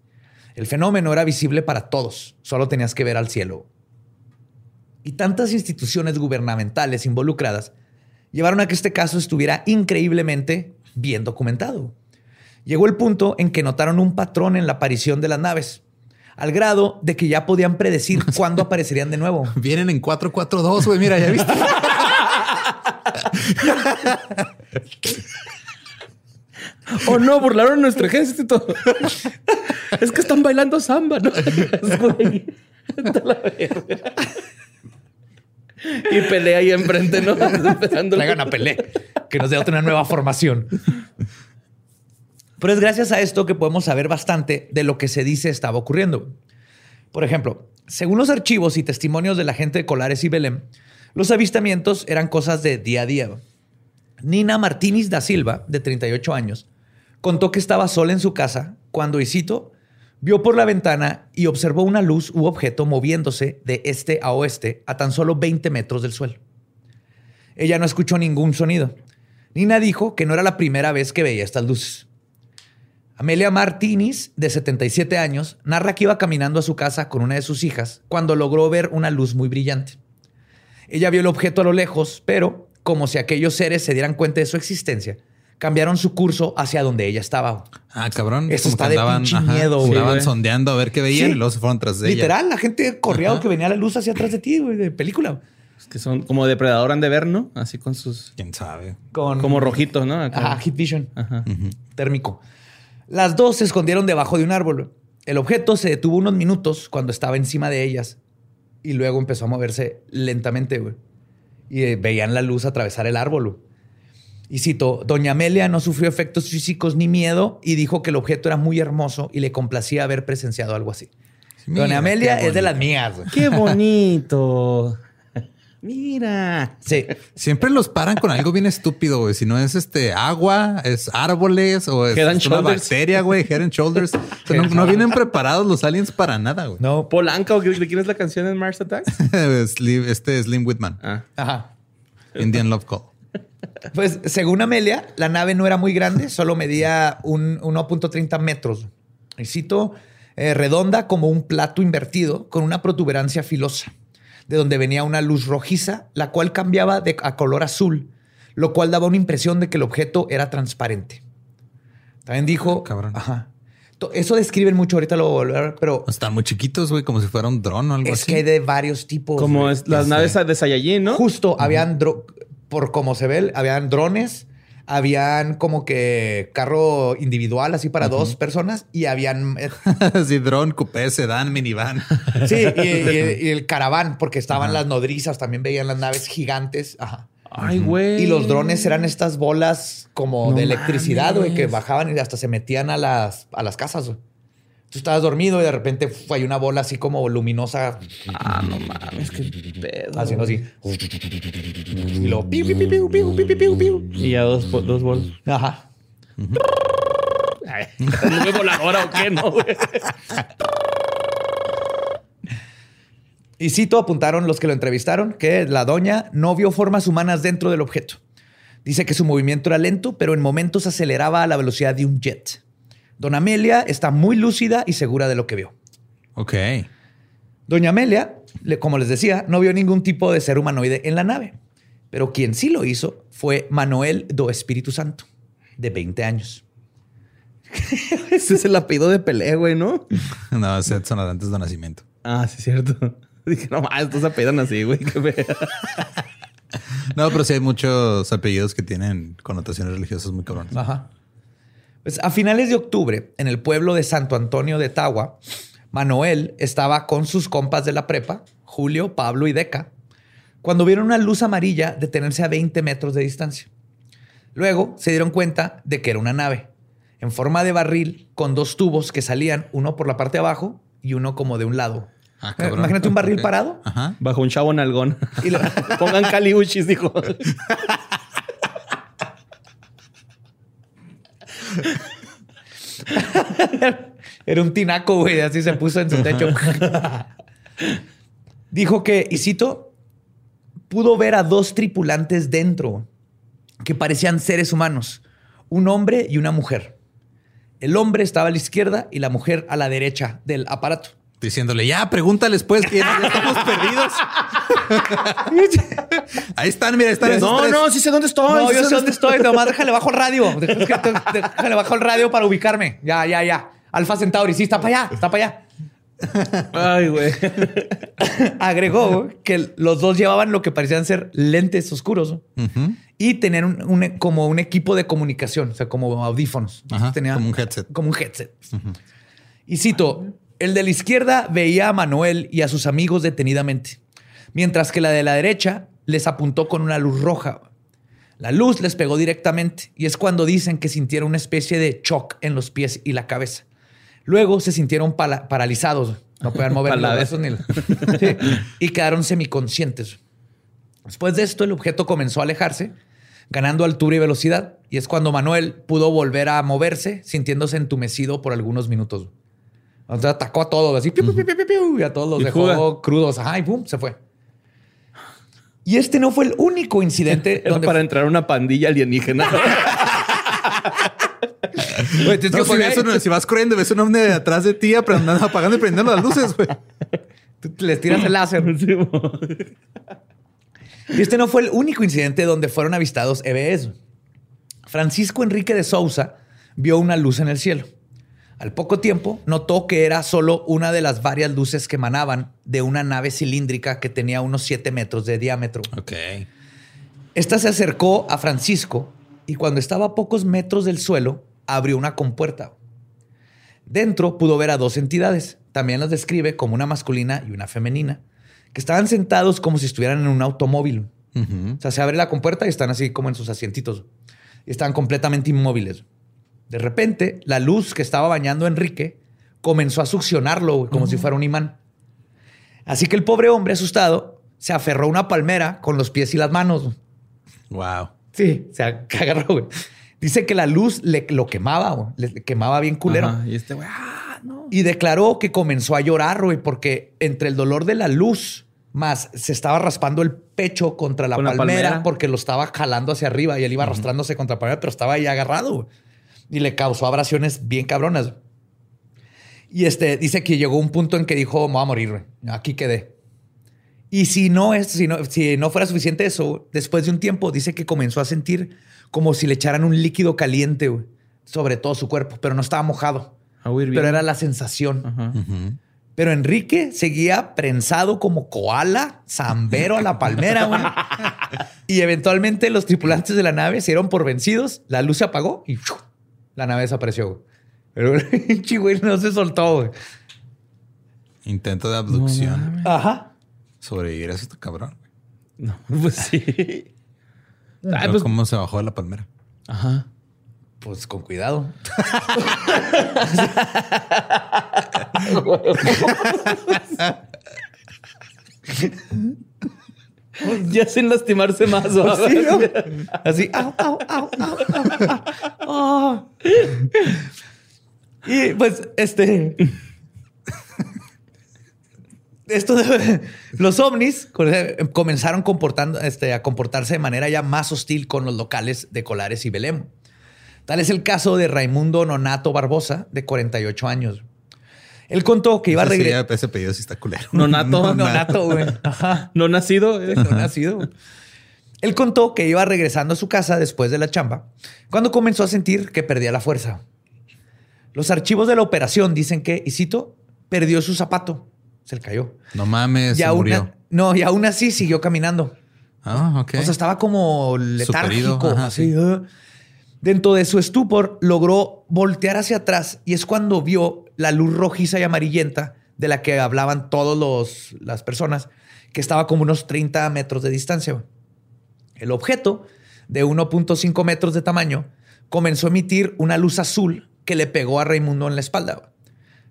Speaker 2: El fenómeno era visible para todos, solo tenías que ver al cielo. Y tantas instituciones gubernamentales involucradas llevaron a que este caso estuviera increíblemente bien documentado. Llegó el punto en que notaron un patrón en la aparición de las naves, al grado de que ya podían predecir cuándo aparecerían de nuevo.
Speaker 1: Vienen en 442, güey. Mira, ya viste.
Speaker 3: Oh, no, burlaron nuestro ejército. es que están bailando samba, ¿no? Y pelea ahí enfrente, ¿no?
Speaker 2: Traigan a Pelé, que nos dé otra nueva formación. Pero es gracias a esto que podemos saber bastante de lo que se dice estaba ocurriendo. Por ejemplo, según los archivos y testimonios de la gente de Colares y Belém, los avistamientos eran cosas de día a día. Nina Martínez da Silva, de 38 años, contó que estaba sola en su casa cuando, y cito, vio por la ventana y observó una luz u objeto moviéndose de este a oeste a tan solo 20 metros del suelo. Ella no escuchó ningún sonido. Nina dijo que no era la primera vez que veía estas luces. Amelia Martínez, de 77 años, narra que iba caminando a su casa con una de sus hijas cuando logró ver una luz muy brillante. Ella vio el objeto a lo lejos, pero como si aquellos seres se dieran cuenta de su existencia, cambiaron su curso hacia donde ella estaba.
Speaker 1: Ah, cabrón.
Speaker 2: Eso
Speaker 1: Como
Speaker 2: está
Speaker 1: que
Speaker 2: de
Speaker 1: andaban,
Speaker 2: pinche
Speaker 1: ajá,
Speaker 2: miedo, güey.
Speaker 1: Estaban sondeando a ver qué veían
Speaker 2: Sí.
Speaker 1: y luego se fueron tras de ella.
Speaker 2: Literal, la gente corría que venía la luz hacia atrás de ti, güey, de película.
Speaker 3: Es que son como depredador han de ver, ¿no? Así con sus...
Speaker 1: ¿Quién sabe?
Speaker 2: Con,
Speaker 3: Como rojitos, ¿no? Acá.
Speaker 2: Ajá, Heat Vision.
Speaker 3: Ajá.
Speaker 2: térmico. Las dos se escondieron debajo de un árbol. El objeto se detuvo unos minutos cuando estaba encima de ellas y luego empezó a moverse lentamente, güey. Y eh, veían la luz atravesar el árbol. güey. Y cito, Doña Amelia no sufrió efectos físicos ni miedo y dijo que el objeto era muy hermoso y le complacía haber presenciado algo así.
Speaker 1: Mira,
Speaker 2: Doña Amelia es de las mías. güey.
Speaker 3: ¡Qué bonito! Mira.
Speaker 2: Sí.
Speaker 1: Siempre los paran con algo bien estúpido, güey. Si no es este agua, es árboles o es
Speaker 3: and
Speaker 1: una
Speaker 3: shoulders.
Speaker 1: bacteria, güey. Head and shoulders. O sea, no, no vienen preparados los aliens para nada, güey.
Speaker 2: No.
Speaker 3: ¿Polanca o qué- de quién es la canción en Mars Attacks?
Speaker 1: Slim- este Slim Whitman.
Speaker 3: Ah.
Speaker 2: Ajá.
Speaker 1: Indian Love Call.
Speaker 2: Pues según Amelia, la nave no era muy grande, solo medía un 1.30 metros. Y cito, eh, redonda como un plato invertido con una protuberancia filosa, de donde venía una luz rojiza, la cual cambiaba de, a color azul, lo cual daba una impresión de que el objeto era transparente. También dijo...
Speaker 1: Cabrón.
Speaker 2: Ajá. Eso describen mucho, ahorita lo voy a ver, pero
Speaker 1: Están muy chiquitos, güey, como si fuera un dron o algo
Speaker 2: es
Speaker 1: así.
Speaker 2: que hay de varios tipos.
Speaker 3: Como es, las
Speaker 1: sé.
Speaker 3: naves de Saiyajin, ¿no?
Speaker 2: Justo, habían, dro- por como se ve, habían drones, habían como que carro individual así para dos personas y habían, eh,
Speaker 1: sí, dron, coupé, sedán, minivan.
Speaker 2: sí, y, y- y el caraván, porque estaban las nodrizas, también veían las naves gigantes. Ajá.
Speaker 3: Ay, güey.
Speaker 2: Y los drones eran estas bolas como
Speaker 3: No
Speaker 2: de electricidad, güey, que bajaban y hasta se metían a las, a las casas, güey. Tú estabas dormido y de repente hay una bola así como luminosa.
Speaker 3: Ah, no mames, qué pedo.
Speaker 2: Haciendo así. Y luego. Piu, piu, piu,
Speaker 3: y ya dos, dos bolas.
Speaker 2: Ajá.
Speaker 3: Uh ¿No voladora o qué? No, güey.
Speaker 2: Y cito apuntaron los que lo entrevistaron que la doña no vio formas humanas dentro del objeto. Dice que su movimiento era lento, pero en momentos aceleraba a la velocidad de un jet. Don Amelia está muy lúcida y segura de lo que vio.
Speaker 1: Ok.
Speaker 2: Doña Amelia, como les decía, no vio ningún tipo de ser humanoide en la nave. Pero quien sí lo hizo fue Manuel do Espíritu Santo, de 20 años.
Speaker 3: Ese es el apellido de Pelé, güey, ¿no?
Speaker 1: No, es Edson antes de nacimiento.
Speaker 3: Ah, sí, es cierto. Dije, no estos apellidan así, güey. Qué feo.
Speaker 1: No, pero sí hay muchos apellidos que tienen connotaciones religiosas muy cabrones.
Speaker 2: Ajá. Pues a finales de octubre, en el pueblo de Santo Antonio de Tagua, Manuel estaba con sus compas de la prepa, Julio, Pablo y Deca, cuando vieron una luz amarilla detenerse a 20 metros de distancia. Luego se dieron cuenta de que era una nave, en forma de barril, con dos tubos que salían, uno por la parte de abajo y uno como de un lado.
Speaker 1: Ah.
Speaker 2: Imagínate un barril parado.
Speaker 1: Ajá.
Speaker 3: Bajo un chavo nalgón.
Speaker 2: Y lo-
Speaker 3: Pongan caliuchis, dijo.
Speaker 2: Era un tinaco, güey. Así se puso en su techo. Dijo que, y cito, pudo ver a dos tripulantes dentro que parecían seres humanos, un hombre y una mujer. El hombre estaba a la izquierda y la mujer a la derecha del aparato.
Speaker 1: Diciéndole, ya, pregúntales pues, que ya estamos perdidos. Ahí están, mira, están esos
Speaker 3: No,
Speaker 1: tres.
Speaker 3: no, sí sé dónde estoy.
Speaker 2: No,
Speaker 3: sí
Speaker 2: yo
Speaker 3: sé
Speaker 2: dónde estoy. Nomás déjale bajo el radio. Déjale bajo el radio para ubicarme. Ya, ya, ya. Alfa Centauri, sí, está para allá, está para allá.
Speaker 3: Ay, güey.
Speaker 2: Agregó que los dos llevaban lo que parecían ser lentes oscuros y tenían un- un- como un equipo de comunicación, o sea, como audífonos.
Speaker 1: Ajá,
Speaker 2: Tenía-
Speaker 1: como un headset.
Speaker 2: Como un headset. Y cito, el de la izquierda veía a Manuel y a sus amigos detenidamente, mientras que la de la derecha les apuntó con una luz roja. La luz les pegó directamente y es cuando dicen que sintieron una especie de shock en los pies y la cabeza. Luego se sintieron paralizados, no podían mover los brazos ni la- Sí. y quedaron semiconscientes. Después de esto, el objeto comenzó a alejarse, ganando altura y velocidad, y es cuando Manuel pudo volver a moverse, sintiéndose entumecido por algunos minutos. O sea, atacó a todos, así, piu, piu, piu, piu, piu, y a todos los
Speaker 3: Y
Speaker 2: dejó
Speaker 3: fuga.
Speaker 2: crudos. Ajá, y pum, se fue. Y este no fue el único incidente
Speaker 3: Era
Speaker 2: donde
Speaker 3: para entrar una pandilla alienígena.
Speaker 2: Güey, tienes
Speaker 1: No,
Speaker 2: que
Speaker 1: si, ves vas corriendo ves un hombre atrás de ti apagando y prendiendo las luces, güey.
Speaker 2: Tú les tiras el láser. Y este no fue el único incidente donde fueron avistados EBS. Francisco Enrique de Sousa vio una luz en el cielo. Al poco tiempo notó que era solo una de las varias luces que emanaban de una nave cilíndrica que tenía unos 7 metros de diámetro.
Speaker 1: Ok.
Speaker 2: Esta se acercó a Francisco y cuando estaba a pocos metros del suelo, abrió una compuerta. Dentro pudo ver a dos entidades. También las describe como una masculina y una femenina, que estaban sentados como si estuvieran en un automóvil. O sea, se abre la compuerta y están así como en sus asientitos. Y están completamente inmóviles. De repente, la luz que estaba bañando a Enrique comenzó a succionarlo güey, como si fuera un imán. Así que el pobre hombre, asustado, se aferró a una palmera con los pies y las manos.
Speaker 1: Wow.
Speaker 2: Sí, se agarró. güey. Dice que la luz le, lo quemaba, güey. le quemaba bien culero.
Speaker 3: Ajá, Y este güey, ah, no.
Speaker 2: Y declaró que comenzó a llorar, güey, porque entre el dolor de la luz más se estaba raspando el pecho contra la,
Speaker 3: Con la
Speaker 2: palmera,
Speaker 3: palmera.
Speaker 2: porque lo estaba jalando hacia arriba y él iba arrastrándose contra la palmera, pero estaba ahí agarrado. güey. Y le causó abrasiones bien cabronas. Y este dice que llegó un punto en que dijo, me voy a morir. Aquí quedé. Y si no, es, si, no, si no fuera suficiente eso, después de un tiempo dice que comenzó a sentir como si le echaran un líquido caliente güey, sobre todo su cuerpo, pero no estaba mojado. Pero era la sensación.
Speaker 3: Ajá.
Speaker 2: Pero Enrique seguía prensado como koala, zambero a la palmera, güey. Y eventualmente los tripulantes de la nave se dieron por vencidos, la luz se apagó y ¡fiu! La nave desapareció. Pero el güey no se soltó, güey.
Speaker 1: Intento de abducción.
Speaker 2: Ajá.
Speaker 1: Sobrevivir a eso está cabrón.
Speaker 3: No, pues sí.
Speaker 1: Pero
Speaker 3: pues-
Speaker 1: ¿Cómo se bajó de la palmera?
Speaker 3: Ajá.
Speaker 2: Pues con cuidado.
Speaker 3: Ya sin lastimarse más. ¿va?
Speaker 2: Sí, ¿no? Así, au, au, au, au, au, au. Oh. Y pues, este. Esto de- los ovnis co- comenzaron comportando, este, a comportarse de manera ya más hostil con los locales de Colares y Belém. Tal es el caso de Raimundo Nonato Barbosa, de 48 años. Él contó que iba a
Speaker 1: Ese
Speaker 2: regresar.
Speaker 1: Ese pedido sí está culero.
Speaker 3: Nonato.
Speaker 2: Nonato, güey. Ajá.
Speaker 3: No nacido. eh.
Speaker 2: no nacido. Él contó que iba regresando a su casa después de la chamba, cuando comenzó a sentir que perdía la fuerza. Los archivos de la operación dicen que, y cito, perdió su zapato. Se le cayó.
Speaker 1: No mames,
Speaker 2: Y
Speaker 1: se
Speaker 2: no, y aún así siguió caminando.
Speaker 1: Ah, ok.
Speaker 2: O sea, estaba como letárgico.
Speaker 1: ajá,
Speaker 2: así,
Speaker 1: sí.
Speaker 2: ¿eh? Dentro de su estupor, logró voltear hacia atrás y es cuando vio la luz rojiza y amarillenta de la que hablaban todas las personas, que estaba como unos 30 metros de distancia. El objeto, de 1.5 metros de tamaño, comenzó a emitir una luz azul que le pegó a Raimundo en la espalda.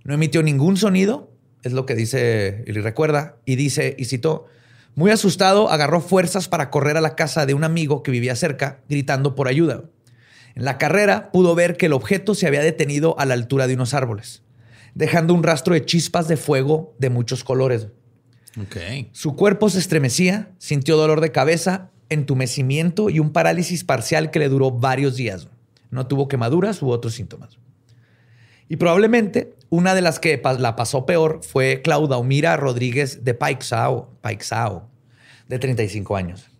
Speaker 2: No emitió ningún sonido, es lo que dice y recuerda, y dice, y citó, muy asustado, agarró fuerzas para correr a la casa de un amigo que vivía cerca, gritando por ayuda. En la carrera pudo ver que el objeto se había detenido a la altura de unos árboles, dejando un rastro de chispas de fuego de muchos colores.
Speaker 1: Ok.
Speaker 2: Su cuerpo se estremecía, sintió dolor de cabeza, entumecimiento y un parálisis parcial que le duró varios días. No tuvo quemaduras u otros síntomas. Y probablemente una de las que la pasó peor fue Claudaumira Rodríguez de Paixao, Paixao, de 35 años.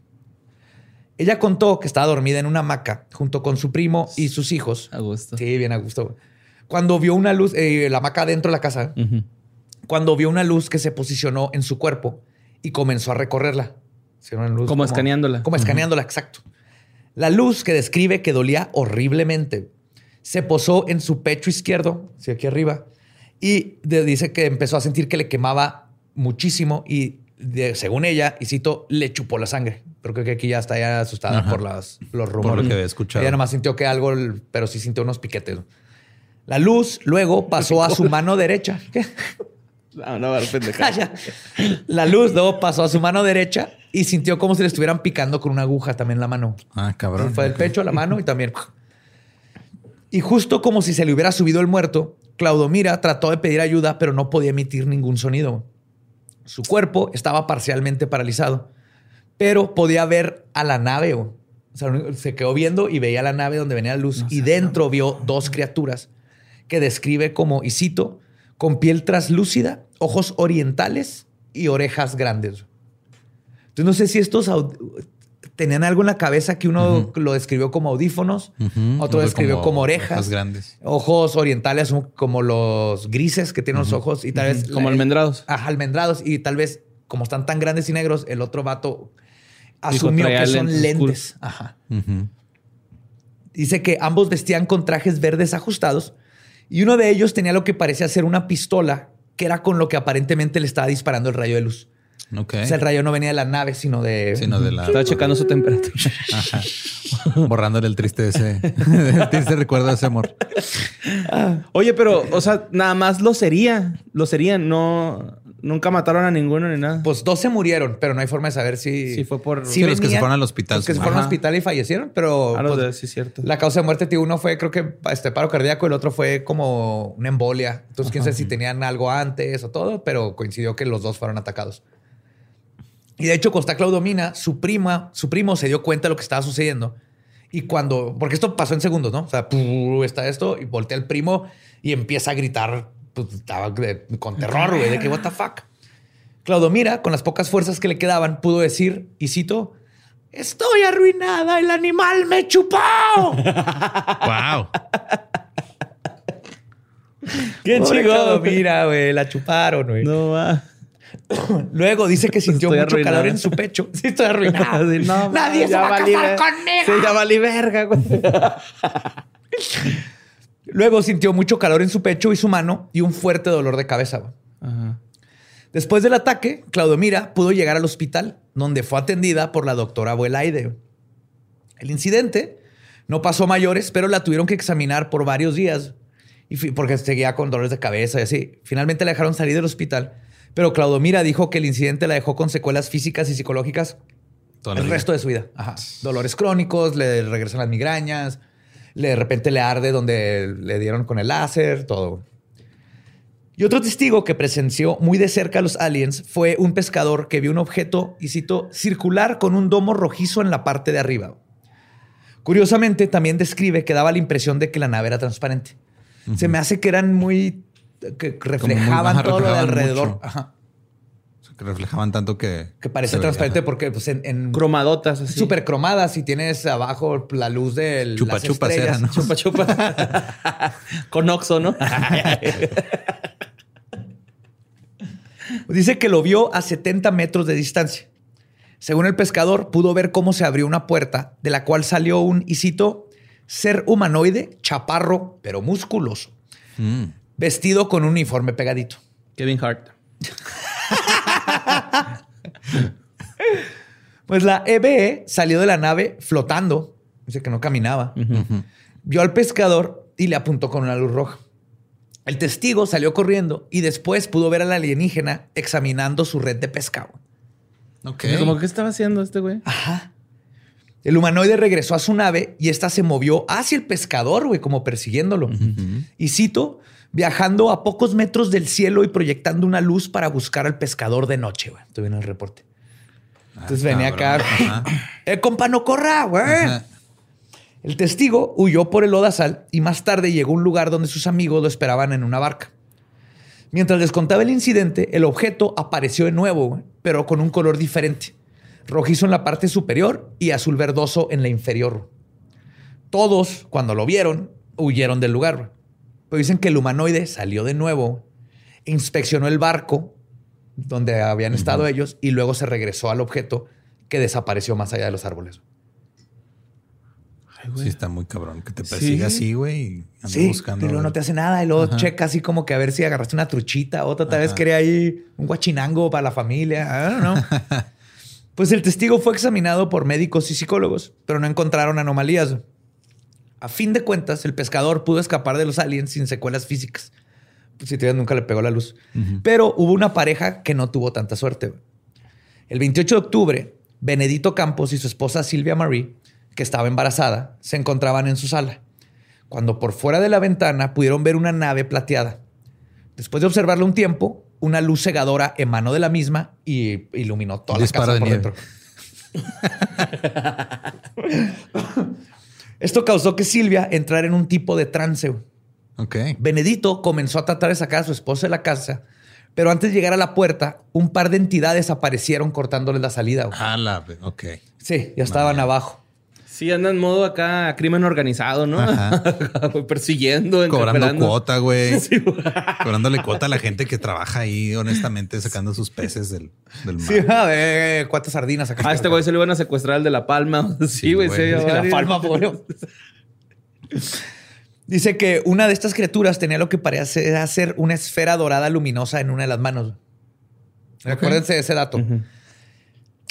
Speaker 2: Ella contó que estaba dormida en una hamaca junto con su primo y sus hijos.
Speaker 3: A gusto.
Speaker 2: Sí, bien a gusto. Cuando vio una luz, eh, la hamaca dentro de la casa, cuando vio una luz que se posicionó en su cuerpo y comenzó a recorrerla.
Speaker 3: como, escaneándola.
Speaker 2: Como escaneándola, exacto. La luz que describe que dolía horriblemente se posó en su pecho izquierdo, sí, aquí arriba, y dice que empezó a sentir que le quemaba muchísimo y según ella, y cito, le chupó la sangre. Pero creo que aquí ya está ya asustada por los rumores.
Speaker 1: Por lo que había escuchado.
Speaker 2: Ella nomás sintió que algo, pero sí sintió unos piquetes. La luz luego pasó a su mano derecha. ¿Qué?
Speaker 3: No, no, pendeja.
Speaker 2: La luz luego pasó a su mano derecha y sintió como si le estuvieran picando con una aguja también la mano.
Speaker 1: Ah, cabrón.
Speaker 2: Fue del pecho a la mano y también. Y justo como si se le hubiera subido el muerto, Claudomira trató de pedir ayuda, pero no podía emitir ningún sonido. Su cuerpo estaba parcialmente paralizado, pero podía ver a la nave. O sea, se quedó viendo y veía la nave donde venía la luz y dentro vio dos criaturas que describe como, y cito, con piel traslúcida, ojos orientales y orejas grandes. Entonces no sé si estos tenían algo en la cabeza que uno lo describió como audífonos, otro describió como, orejas,
Speaker 1: grandes.
Speaker 2: ojos orientales como los grises que tienen los ojos y tal vez
Speaker 3: como almendrados.
Speaker 2: Ajá, almendrados y tal vez como están tan grandes y negros, el otro vato asumió que son lentes. Ajá. Dice que ambos vestían con trajes verdes ajustados y uno de ellos tenía lo que parecía ser una pistola que era con lo que aparentemente le estaba disparando el rayo de luz.
Speaker 1: Okay.
Speaker 2: O sea, el rayo no venía de la nave, sino de.
Speaker 1: Sino de la.
Speaker 3: Estaba checando su temperatura.
Speaker 1: Ajá. Borrándole el triste ese. el triste recuerdo de ese amor.
Speaker 3: Oye, pero, o sea, nada más lo sería. Lo serían. No. Nunca mataron a ninguno ni nada.
Speaker 2: Pues dos se murieron, pero no hay forma de saber si.
Speaker 3: Sí, fue por.
Speaker 1: Sí, los que se fueron al hospital.
Speaker 2: Los que se fueron al hospital y fallecieron, pero.
Speaker 3: Ah, pues, sí, cierto.
Speaker 2: La causa de muerte, tío, uno fue, creo que este paro cardíaco, el otro fue como una embolia. Entonces, quién sabe si tenían algo antes o todo, pero coincidió que los dos fueron atacados. Y de hecho, Costa Claudomina, su prima, su primo se dio cuenta de lo que estaba sucediendo. Y cuando, porque esto pasó en segundos, ¿no? O sea, está esto y voltea el primo y empieza a gritar, pues, estaba con terror, güey, de que what the fuck. Claudomira, con las pocas fuerzas que le quedaban, pudo decir, y cito, estoy arruinada, el animal me chupó.
Speaker 1: wow.
Speaker 2: Qué chido. Mira, güey, la chuparon, güey.
Speaker 3: No va.
Speaker 2: Luego dice que sintió mucho calor en su pecho. Sí, estoy arruinado. Nadie se va a casar conmigo.
Speaker 3: Se llama verga, güey.
Speaker 2: Luego sintió mucho calor en su pecho y su mano y un fuerte dolor de cabeza. Después del ataque, Claudomira pudo llegar al hospital, donde fue atendida por la doctora Abuelaide. El incidente no pasó mayores, pero la tuvieron que examinar por varios días y porque seguía con dolores de cabeza y así. Finalmente la dejaron salir del hospital pero Claudomira dijo que el incidente la dejó con secuelas físicas y psicológicas el resto de su vida. Dolores crónicos, le regresan las migrañas, le, de repente le arde donde le dieron con el láser, todo. Y otro testigo que presenció muy de cerca a los aliens fue un pescador que vio un objeto, y cito, circular con un domo rojizo en la parte de arriba. Curiosamente, también describe que daba la impresión de que la nave era transparente. Se me hace que eran muy que reflejaban todo lo de alrededor.
Speaker 1: Que reflejaban tanto que.
Speaker 2: Que parece transparente porque pues, en,
Speaker 3: Cromadotas así.
Speaker 2: Súper cromadas y tienes abajo la luz del.
Speaker 1: Chupa las chupas eran, ¿no?
Speaker 3: Chupa chupa. Con oxo, ¿no?
Speaker 2: Dice que lo vio a 70 metros de distancia. Según el pescador, pudo ver cómo se abrió una puerta de la cual salió un, y ser humanoide, chaparro, pero musculoso. Mm vestido con un uniforme pegadito.
Speaker 3: Kevin Hart.
Speaker 2: pues la EBE salió de la nave flotando, dice que no caminaba. Vio al pescador y le apuntó con una luz roja. El testigo salió corriendo y después pudo ver al alienígena examinando su red de pescado.
Speaker 3: Ok. Como que estaba haciendo este güey.
Speaker 2: Ajá. El humanoide regresó a su nave y esta se movió hacia el pescador, güey, como persiguiéndolo. Y cito, viajando a pocos metros del cielo y proyectando una luz para buscar al pescador de noche, güey. Estoy viendo el reporte. Entonces
Speaker 1: Ah,
Speaker 2: venía acá.
Speaker 1: cabrón.
Speaker 2: ¡Eh, compa, no corra, güey!
Speaker 1: Ajá.
Speaker 2: El testigo huyó por el lodazal y más tarde llegó a un lugar donde sus amigos lo esperaban en una barca. Mientras les contaba el incidente, el objeto apareció de nuevo, güey, pero con un color diferente. Rojizo en la parte superior y azul verdoso en la inferior. Todos, cuando lo vieron, huyeron del lugar. Pero dicen que el humanoide salió de nuevo, inspeccionó el barco donde habían estado ellos y luego se regresó al objeto que desapareció más allá de los árboles.
Speaker 1: Sí, está muy cabrón que te persiga
Speaker 3: Sí.
Speaker 1: así, güey. y
Speaker 2: Sí,
Speaker 1: buscando.
Speaker 2: pero no te hace nada. Y luego checa así como que a ver si agarraste una truchita. Otra tal vez quería ahí un guachinango para la familia. Know. pues el testigo fue examinado por médicos y psicólogos, pero no encontraron anomalías. A fin de cuentas, el pescador pudo escapar de los aliens sin secuelas físicas. Pues, si te nunca le pegó la luz. Pero hubo una pareja que no tuvo tanta suerte. El 28 de octubre, Benedito Campos y su esposa Silvia Marie, que estaba embarazada, se encontraban en su sala, cuando por fuera de la ventana pudieron ver una nave plateada. Después de observarla un tiempo, una luz cegadora emanó de la misma y iluminó toda la casa
Speaker 1: de
Speaker 2: por
Speaker 1: nieve.
Speaker 2: dentro. Esto causó que Silvia entrara en un tipo de trance. Benedito comenzó a tratar de sacar a su esposa de la casa, pero antes de llegar a la puerta, un par de entidades aparecieron cortándole la salida.
Speaker 1: Ah, la. Ok.
Speaker 2: Sí, ya estaban abajo.
Speaker 3: Sí, anda en modo acá crimen organizado, ¿no? Persiguiendo,
Speaker 1: Cobrando cuota, güey.
Speaker 3: Sí, güey.
Speaker 1: Cobrándole cuota a la gente que trabaja ahí, honestamente, sacando sus peces del, del mar.
Speaker 2: Sí, a ver, cuántas sardinas acá.
Speaker 3: A este güey se lo iban a secuestrar al de La Palma. Sí, güey.
Speaker 1: güey.
Speaker 3: sí,
Speaker 1: Sí,
Speaker 2: la palma, pobre. Dice que una de estas criaturas tenía lo que parecía ser una esfera dorada luminosa en una de las manos. Recuérdense de ese dato.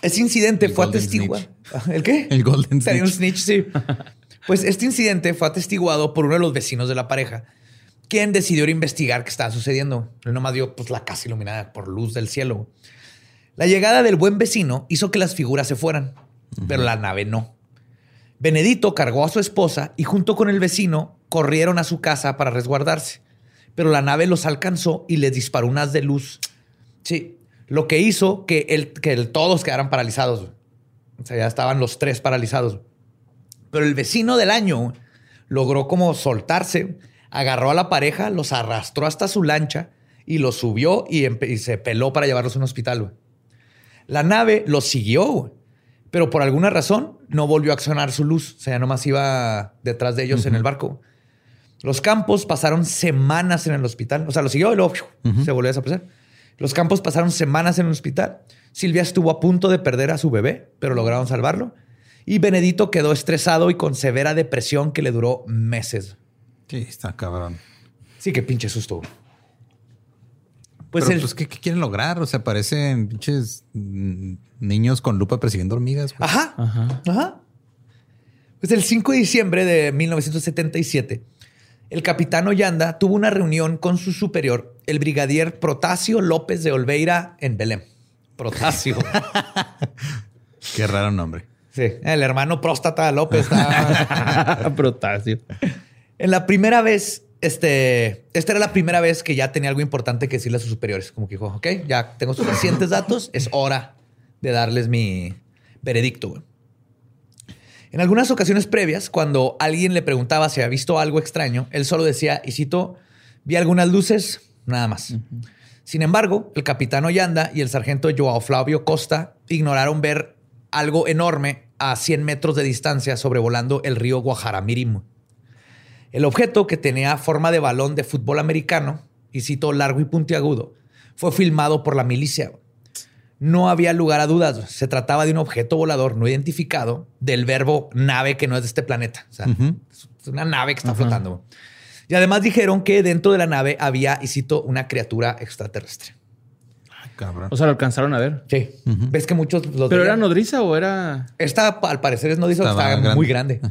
Speaker 2: Ese incidente
Speaker 1: El
Speaker 2: fue
Speaker 1: Golden
Speaker 2: atestiguado. ¿El qué?
Speaker 1: El Golden
Speaker 2: Tenía un
Speaker 1: Snitch.
Speaker 2: sí. Pues este incidente fue atestiguado por uno de los vecinos de la pareja, quien decidió investigar qué estaba sucediendo. Él nomás dio pues, la casa iluminada por luz del cielo. La llegada del buen vecino hizo que las figuras se fueran, pero la nave no. Benedito cargó a su esposa y junto con el vecino corrieron a su casa para resguardarse, pero la nave los alcanzó y les disparó un haz de luz. Sí, lo que hizo que, el, que el- todos quedaran paralizados. güey. O sea, ya estaban los tres paralizados. Pero el vecino del año logró como soltarse, agarró a la pareja, los arrastró hasta su lancha y los subió y, se peló para llevarlos a un hospital. güey. La nave los siguió, pero por alguna razón no volvió a accionar su luz. O sea, ya nomás iba detrás de ellos en el barco. Los campos pasaron semanas en el hospital. O sea, lo siguió y luego se volvió a desaparecer. Los campos pasaron semanas en el hospital. Silvia estuvo a punto de perder a su bebé, pero lograron salvarlo. Y Benedito quedó estresado y con severa depresión que le duró meses.
Speaker 1: Sí, está cabrón.
Speaker 2: Sí, qué pinche susto. Pues,
Speaker 1: Pero,
Speaker 2: el-
Speaker 1: pues, ¿qué, qué quieren lograr? O sea, parecen pinches niños con lupa persiguiendo hormigas. güey.
Speaker 2: Ajá. Ajá. Pues el 5 de diciembre de 1977, el capitán Ollanda tuvo una reunión con su superior, el brigadier Protasio López de Olveira, en Belém. Protasio.
Speaker 1: Qué raro nombre.
Speaker 2: sí, el hermano próstata López.
Speaker 3: Protasio.
Speaker 2: En la primera vez, este, esta era la primera vez que ya tenía algo importante que decirle a sus superiores. Como que dijo, ok, ya tengo suficientes datos, es hora de darles mi veredicto. güey. En algunas ocasiones previas, cuando alguien le preguntaba si había visto algo extraño, él solo decía, y cito, vi algunas luces, nada más. Sin embargo, el capitán Ollanda y el sargento Joao Flavio Costa ignoraron ver algo enorme a 100 metros de distancia sobrevolando el río Guajaramirim. El objeto, que tenía forma de balón de fútbol americano, y cito largo y puntiagudo, fue filmado por la milicia. No había lugar a dudas. Se trataba de un objeto volador no identificado del verbo nave que no es de este planeta. O sea, es una nave que está flotando. Y además dijeron que dentro de la nave había, y cito, una criatura extraterrestre.
Speaker 1: Ay, cabrón.
Speaker 3: O sea, lo alcanzaron a ver.
Speaker 2: Sí. ¿Ves que muchos los
Speaker 3: ¿Pero era nodriza o era...?
Speaker 2: Esta, al parecer, es no dice que
Speaker 1: Estaba
Speaker 2: estaba
Speaker 1: grande.
Speaker 2: muy grande.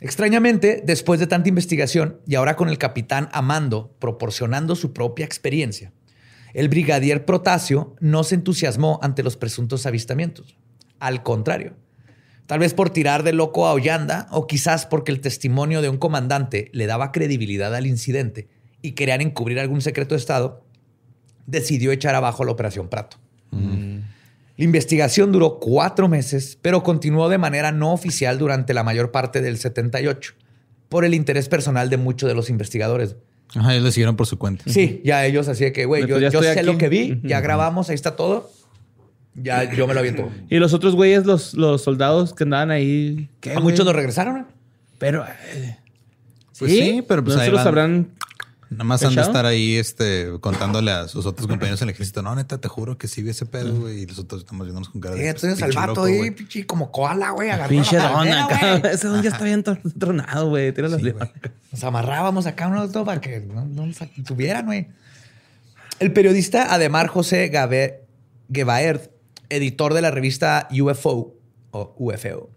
Speaker 2: Extrañamente, después de tanta investigación y ahora con el capitán Amando proporcionando su propia experiencia, el brigadier Protasio no se entusiasmó ante los presuntos avistamientos. Al contrario, Tal vez por tirar de loco a Ollanda o quizás porque el testimonio de un comandante le daba credibilidad al incidente y querían encubrir algún secreto de Estado, decidió echar abajo la Operación Prato. La investigación duró cuatro meses, pero continuó de manera no oficial durante la mayor parte del 78, por el interés personal de muchos de los investigadores.
Speaker 1: Ajá, ellos le siguieron por su cuenta.
Speaker 2: Sí, ya ellos así de que, güey, yo, yo sé
Speaker 3: aquí.
Speaker 2: lo que vi, ya grabamos, ahí está todo. Ya yo me lo aviento.
Speaker 3: Y los otros güeyes, los, los soldados que andaban ahí. ¿qué,
Speaker 2: A muchos lo regresaron. ¿eh?
Speaker 3: Pero. eh,
Speaker 1: Pues sí, pero pues
Speaker 3: no
Speaker 1: ahí
Speaker 3: se los
Speaker 1: van.
Speaker 3: habrán.
Speaker 1: Nada más han de estar ahí este, contándole a sus otros compañeros en el ejército. No, neta, te juro que sí vi ese pedo, güey. Y los otros estamos viéndonos con cara de.
Speaker 2: Eh,
Speaker 1: pues,
Speaker 2: entonces al
Speaker 1: pinche
Speaker 2: vato ahí,
Speaker 1: güey.
Speaker 2: pinche, como koala, güey.
Speaker 3: Pinche
Speaker 2: la
Speaker 3: don
Speaker 2: bandera,
Speaker 3: acá.
Speaker 2: güey.
Speaker 3: Ese don ya está bien tron- tronado, güey. Tira las leones.
Speaker 2: Nos amarrábamos acá uno otro para que no, no nos tuvieran, güey. El periodista Ademar José Gabe- Gebaerd, editor de la revista UFO o UFO,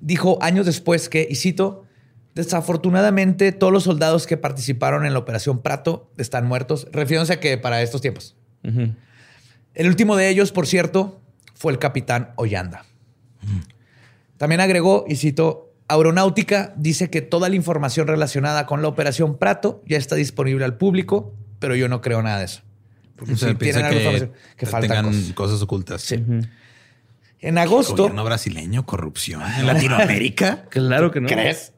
Speaker 2: dijo años después que, y cito, desafortunadamente todos los soldados que participaron en la Operación Prato están muertos, refiriéndose a que para estos tiempos. El último de ellos, por cierto, fue el capitán Ollanda. También agregó, y cito, Aeronáutica dice que toda la información relacionada con la operación Prato ya está disponible al público, pero yo no creo nada de eso. Porque
Speaker 1: O sea, piensa
Speaker 2: tienen
Speaker 1: que,
Speaker 2: información que faltan
Speaker 1: tengan
Speaker 2: cosas.
Speaker 1: cosas, ocultas.
Speaker 2: Sí. En agosto,
Speaker 1: Gobierno brasileño, corrupción en Latinoamérica.
Speaker 3: Claro que no.
Speaker 2: ¿crees?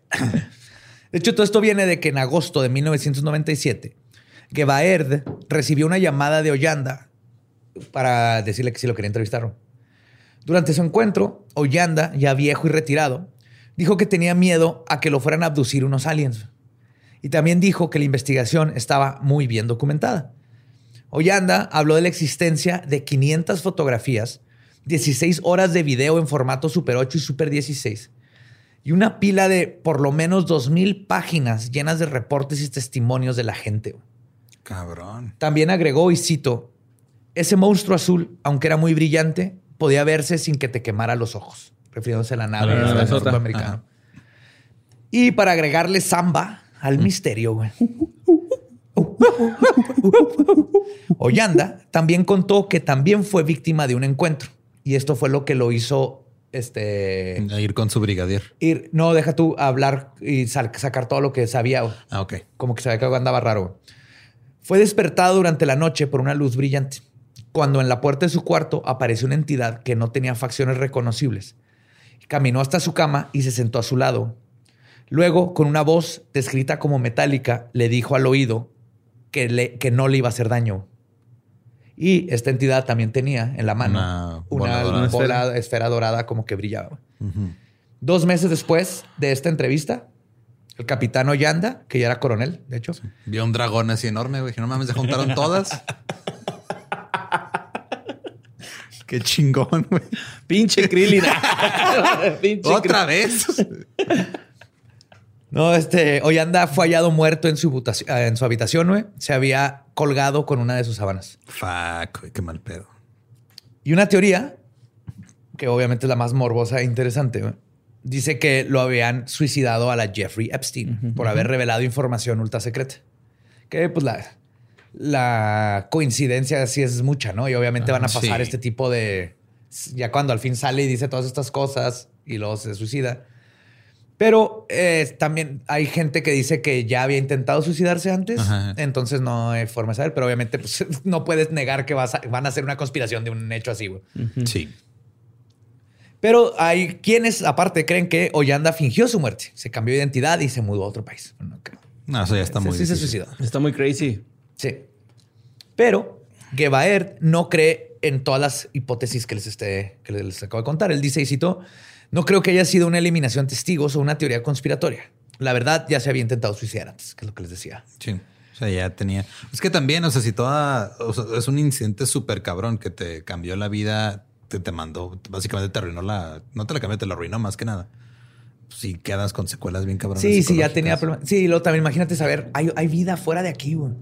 Speaker 2: De hecho, todo esto viene de que en agosto de 1997, Gebaerd recibió una llamada de Ollanda para decirle que sí lo quería entrevistar. Durante su encuentro, Ollanda, ya viejo y retirado, dijo que tenía miedo a que lo fueran a abducir unos aliens. Y también dijo que la investigación estaba muy bien documentada. Ollanda habló de la existencia de 500 fotografías, 16 horas de video en formato Super 8 y Super 16, y una pila de por lo menos 2.000 páginas llenas de reportes y testimonios de la gente.
Speaker 1: Cabrón.
Speaker 2: También agregó, y cito, ese monstruo azul, aunque era muy brillante, podía verse sin que te quemara los ojos, refiriéndose a la nave
Speaker 3: A la
Speaker 2: esta del
Speaker 3: navezota.
Speaker 2: grupo americano. Y para agregarle samba al misterio, güey. Ollanda también contó que también fue víctima de un encuentro. Y esto fue lo que lo hizo este,
Speaker 1: A ir con su brigadier.
Speaker 2: ir. No, deja tú hablar y sacar todo lo que sabía.
Speaker 1: Ah, ok.
Speaker 2: Como que sabía que algo andaba raro. Fue despertado durante la noche por una luz brillante, cuando en la puerta de su cuarto apareció una entidad que no tenía facciones reconocibles. Caminó hasta su cama y se sentó a su lado. Luego, con una voz descrita como metálica, le dijo al oído que, le- que no le iba a hacer daño. Y esta entidad también tenía en la mano
Speaker 1: Una
Speaker 2: una,
Speaker 1: bola
Speaker 2: esfera. dorada como que brillaba. Dos meses después de esta entrevista, el capitán Ollanda, que ya era coronel, de hecho,
Speaker 1: Vio un dragón así enorme, güey. que No mames, se juntaron todas. Qué chingón, güey.
Speaker 3: Pinche Krillin. Pinche
Speaker 1: Otra vez.
Speaker 2: No, este Ollanda fue hallado muerto en su, habitación- eh, en su habitación, güey. Se había colgado con una de sus sábanas.
Speaker 1: Fuck, güey, qué mal pedo.
Speaker 2: Y una teoría, que obviamente es la más morbosa e interesante, güey, dice que lo habían suicidado a la Jeffrey Epstein por haber revelado información ultra secreta. Que pues la, la coincidencia sí es mucha, ¿no? Y obviamente van a
Speaker 1: Ah,
Speaker 2: pasar
Speaker 1: sí.
Speaker 2: este tipo de... Ya cuando al fin sale y dice todas estas cosas y luego se suicida. Pero eh, también hay gente que dice que ya había intentado suicidarse antes,
Speaker 1: Ajá.
Speaker 2: entonces no hay forma de saber, pero obviamente pues, no puedes negar que vas a- van a hacer una conspiración de un hecho así.
Speaker 1: Sí.
Speaker 2: Pero hay quienes, aparte, creen que Ollanda fingió su muerte, se cambió de identidad y se mudó a otro país.
Speaker 1: No, eso ya está
Speaker 2: sí,
Speaker 1: muy
Speaker 2: sí se suicidó.
Speaker 3: Está muy crazy.
Speaker 2: Sí. Pero Gebaert no cree en todas las hipótesis que les, esté, que les acabo de contar. Él dice, y cito, no creo que haya sido una eliminación de testigos o una teoría conspiratoria. La verdad, ya se había intentado suicidar antes, que es lo que les decía.
Speaker 1: Sí. O sea, ya tenía. Es que también, o sea, si toda. o sea, es un incidente súper cabrón que te cambió la vida, te, te mandó, básicamente te arruinó la. No te la cambió, te la arruinó más que nada. Si quedas con secuelas bien cabronas.
Speaker 2: Sí, sí, ya tenía problemas. Sí, luego también imagínate saber, hay, hay vida fuera de aquí, güey.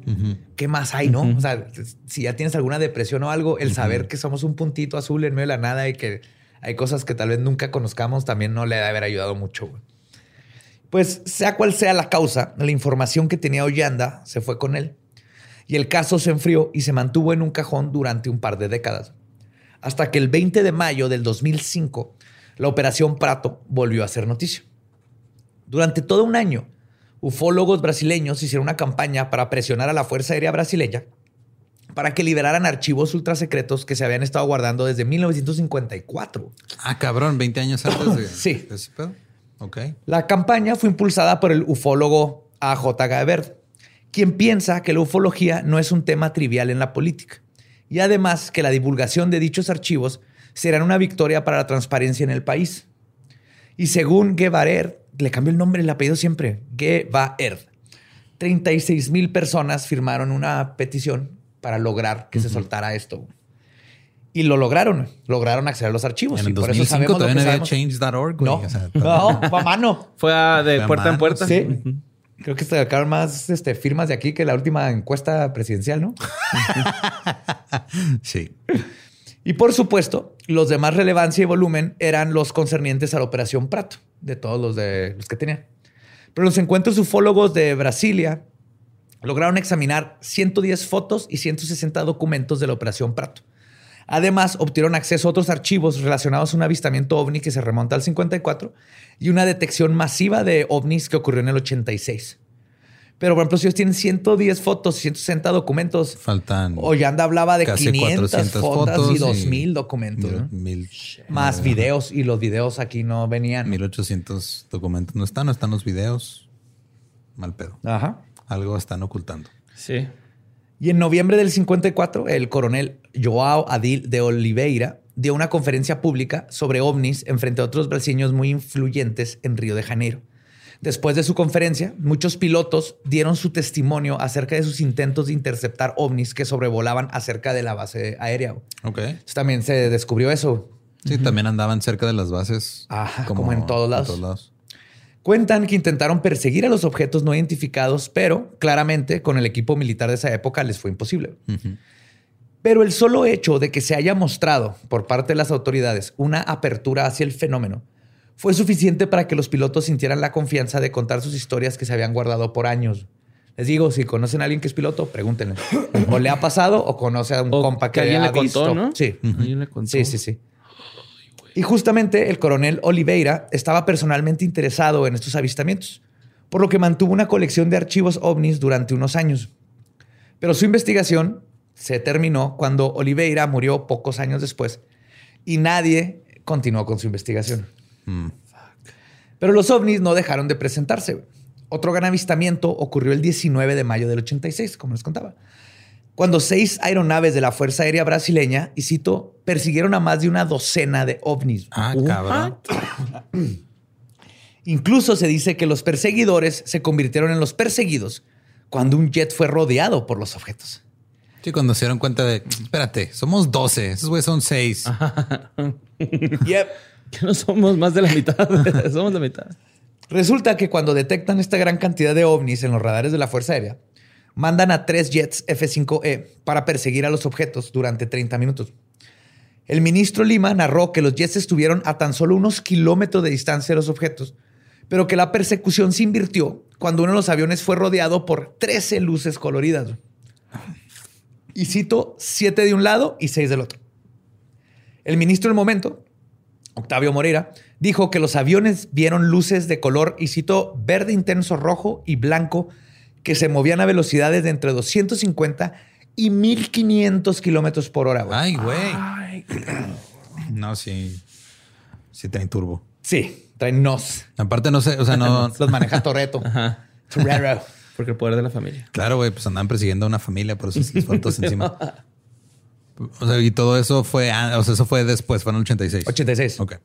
Speaker 2: ¿Qué más hay, no? O sea, si ya tienes alguna depresión o algo, el saber que somos un puntito azul en medio de la nada y que hay cosas que tal vez nunca conozcamos también no le debe haber ayudado mucho. Pues sea cual sea la causa, la información que tenía Ollanda se fue con él. Y el caso se enfrió y se mantuvo en un cajón durante un par de décadas. Hasta que el 20 de mayo del 2005, la operación Prato volvió a ser noticia. Durante todo un año, ufólogos brasileños hicieron una campaña para presionar a la Fuerza Aérea Brasileña para que liberaran archivos ultrasecretos que se habían estado guardando desde 1954.
Speaker 1: Ah, cabrón, 20 años antes de,
Speaker 2: Sí.
Speaker 1: de ese pedo. Ok.
Speaker 2: La campaña fue impulsada por el ufólogo A.J. Gaebert, quien piensa que la ufología no es un tema trivial en la política y además que la divulgación de dichos archivos será una victoria para la transparencia en el país. Y según Guevarer, le cambió el nombre y el apellido siempre, Guevaer, 36 mil personas firmaron una petición para lograr que se soltara esto. Y lo lograron, lograron acceder a los archivos.
Speaker 1: En
Speaker 2: y
Speaker 1: el
Speaker 2: por eso
Speaker 1: 2005
Speaker 2: sabemos lo
Speaker 1: todavía no había change.org.
Speaker 2: No,
Speaker 1: O sea,
Speaker 2: no, fue a mano.
Speaker 3: Fue a- de
Speaker 1: Fue a
Speaker 3: puerta en puerta.
Speaker 2: Sí. Creo que sacaron más este, firmas de aquí que la última encuesta presidencial, ¿no?
Speaker 1: Sí.
Speaker 2: Y por supuesto, los de más relevancia y volumen eran los concernientes a la Operación Prato, de todos los, de, los que tenían. Pero los encuentros ufólogos de Brasilia lograron examinar 110 fotos y 160 documentos de la Operación Prato. Además, obtuvieron acceso a otros archivos relacionados a un avistamiento ovni que se remonta al 54 y una detección masiva de ovnis que ocurrió en el 86. Pero, por ejemplo, si ellos tienen 110 fotos y 160 documentos,
Speaker 1: Faltan
Speaker 2: Ollanda hablaba de
Speaker 1: casi
Speaker 2: 500
Speaker 1: 400
Speaker 2: fotos,
Speaker 1: fotos
Speaker 2: y
Speaker 1: y
Speaker 2: 2000 documentos.
Speaker 1: mil,
Speaker 2: ¿no?
Speaker 1: mil-
Speaker 2: Más videos y los videos aquí no venían.
Speaker 1: 1800 documentos. No están, no están los videos. Mal pedo.
Speaker 2: Ajá.
Speaker 1: Algo están ocultando.
Speaker 3: Sí.
Speaker 2: Y en noviembre del 54, el coronel Joao Adil de Oliveira dio una conferencia pública sobre ovnis en frente a otros brasileños muy influyentes en Río de Janeiro. Después de su conferencia, muchos pilotos dieron su testimonio acerca de sus intentos de interceptar ovnis que sobrevolaban acerca de la base aérea.
Speaker 1: Ok.
Speaker 2: Entonces, también se descubrió eso.
Speaker 1: Sí, también andaban cerca de las bases.
Speaker 2: Ajá, como en todos lados.
Speaker 1: lados.
Speaker 2: Cuentan que intentaron perseguir a los objetos no identificados, pero claramente con el equipo militar de esa época les fue imposible. Pero el solo hecho de que se haya mostrado por parte de las autoridades una apertura hacia el fenómeno fue suficiente para que los pilotos sintieran la confianza de contar sus historias que se habían guardado por años. Les digo, si conocen a alguien que es piloto, pregúntenle. O le ha pasado o conoce a un
Speaker 3: O
Speaker 2: compa que,
Speaker 3: que alguien
Speaker 2: ha
Speaker 3: le contó,
Speaker 2: visto.
Speaker 3: ¿no?
Speaker 2: Sí.
Speaker 3: Alguien le contó.
Speaker 2: Sí, sí, sí. Y justamente el coronel Oliveira estaba personalmente interesado en estos avistamientos, por lo que mantuvo una colección de archivos ovnis durante unos años. Pero su investigación se terminó cuando Oliveira murió pocos años después y nadie continuó con su investigación. Pero los ovnis no dejaron de presentarse. Otro gran avistamiento ocurrió el 19 de mayo del 86, como les contaba cuando seis aeronaves de la Fuerza Aérea Brasileña, y cito, persiguieron a más de una docena de ovnis.
Speaker 1: Ah, cabrón.
Speaker 2: Incluso se dice que los perseguidores se convirtieron en los perseguidos cuando un jet fue rodeado por los objetos.
Speaker 1: Sí, cuando se dieron cuenta de, espérate, somos 12, esos güeyes son 6.
Speaker 2: Yep.
Speaker 3: Que no somos más de la mitad. somos la mitad.
Speaker 2: Resulta que cuando detectan esta gran cantidad de ovnis en los radares de la Fuerza Aérea, mandan a tres jets F-5E para perseguir a los objetos durante 30 minutos. El ministro Lima narró que los jets estuvieron a tan solo unos kilómetros de distancia de los objetos, pero que la persecución se invirtió cuando uno de los aviones fue rodeado por 13 luces coloridas. Y cito, siete de un lado y seis del otro. El ministro del momento, Octavio Moreira, dijo que los aviones vieron luces de color, y cito, verde intenso rojo y blanco que se movían a velocidades de entre 250 y 1500 kilómetros por hora. güey.
Speaker 1: Ay, güey. No, sí. Sí traen turbo.
Speaker 2: Sí, traen nos.
Speaker 1: Aparte, no sé, o sea, no.
Speaker 2: Los maneja Toreto. Torero.
Speaker 3: Porque el poder de la familia.
Speaker 1: Claro, güey, pues andaban persiguiendo a una familia, por eso les encima. O sea, y todo eso fue, ah, o sea, eso fue después, fue en el 86.
Speaker 2: 86.
Speaker 1: Ok.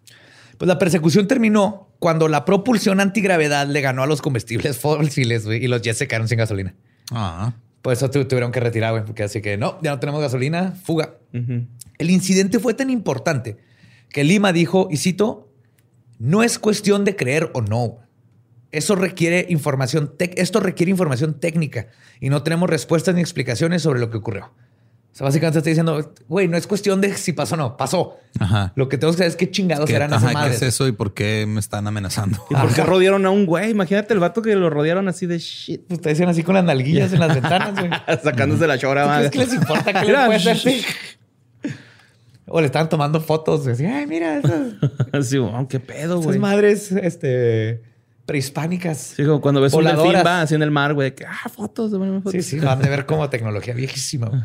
Speaker 2: Pues la persecución terminó cuando la propulsión antigravedad le ganó a los combustibles fósiles güey, y los jets se quedaron sin gasolina.
Speaker 1: Ah,
Speaker 2: Por eso tu- tuvieron que retirar, güey, porque así que no, ya no tenemos gasolina, fuga. El incidente fue tan importante que Lima dijo, y cito, no es cuestión de creer o no. Eso requiere información, esto requiere información técnica y no tenemos respuestas ni explicaciones sobre lo que ocurrió. O sea, básicamente está diciendo, güey, no es cuestión de si pasó o no, pasó.
Speaker 1: Ajá.
Speaker 2: Lo que tenemos que saber es qué chingados
Speaker 1: ¿Qué,
Speaker 2: eran
Speaker 1: ajá,
Speaker 2: esas
Speaker 1: ¿qué
Speaker 2: madres.
Speaker 1: es eso y por qué me están amenazando?
Speaker 3: ¿Y por qué rodearon a un güey? Imagínate el vato que lo rodearon así de shit.
Speaker 2: Pues te decían así con las nalguillas en las ventanas, güey.
Speaker 3: Sacándose la chora.
Speaker 2: ¿Tú
Speaker 3: madre.
Speaker 2: que les importa qué le puede hacer? O le estaban tomando fotos. Decía, ay, mira, esas,
Speaker 3: sí, oh, qué pedo,
Speaker 2: esas
Speaker 3: güey.
Speaker 2: madres este, prehispánicas.
Speaker 3: Sí, como cuando ves un delfín
Speaker 2: Voladoras.
Speaker 3: va así en el mar, güey, que ah, fotos, de fotos.
Speaker 2: Sí, sí, van de ver como tecnología viejísima. güey.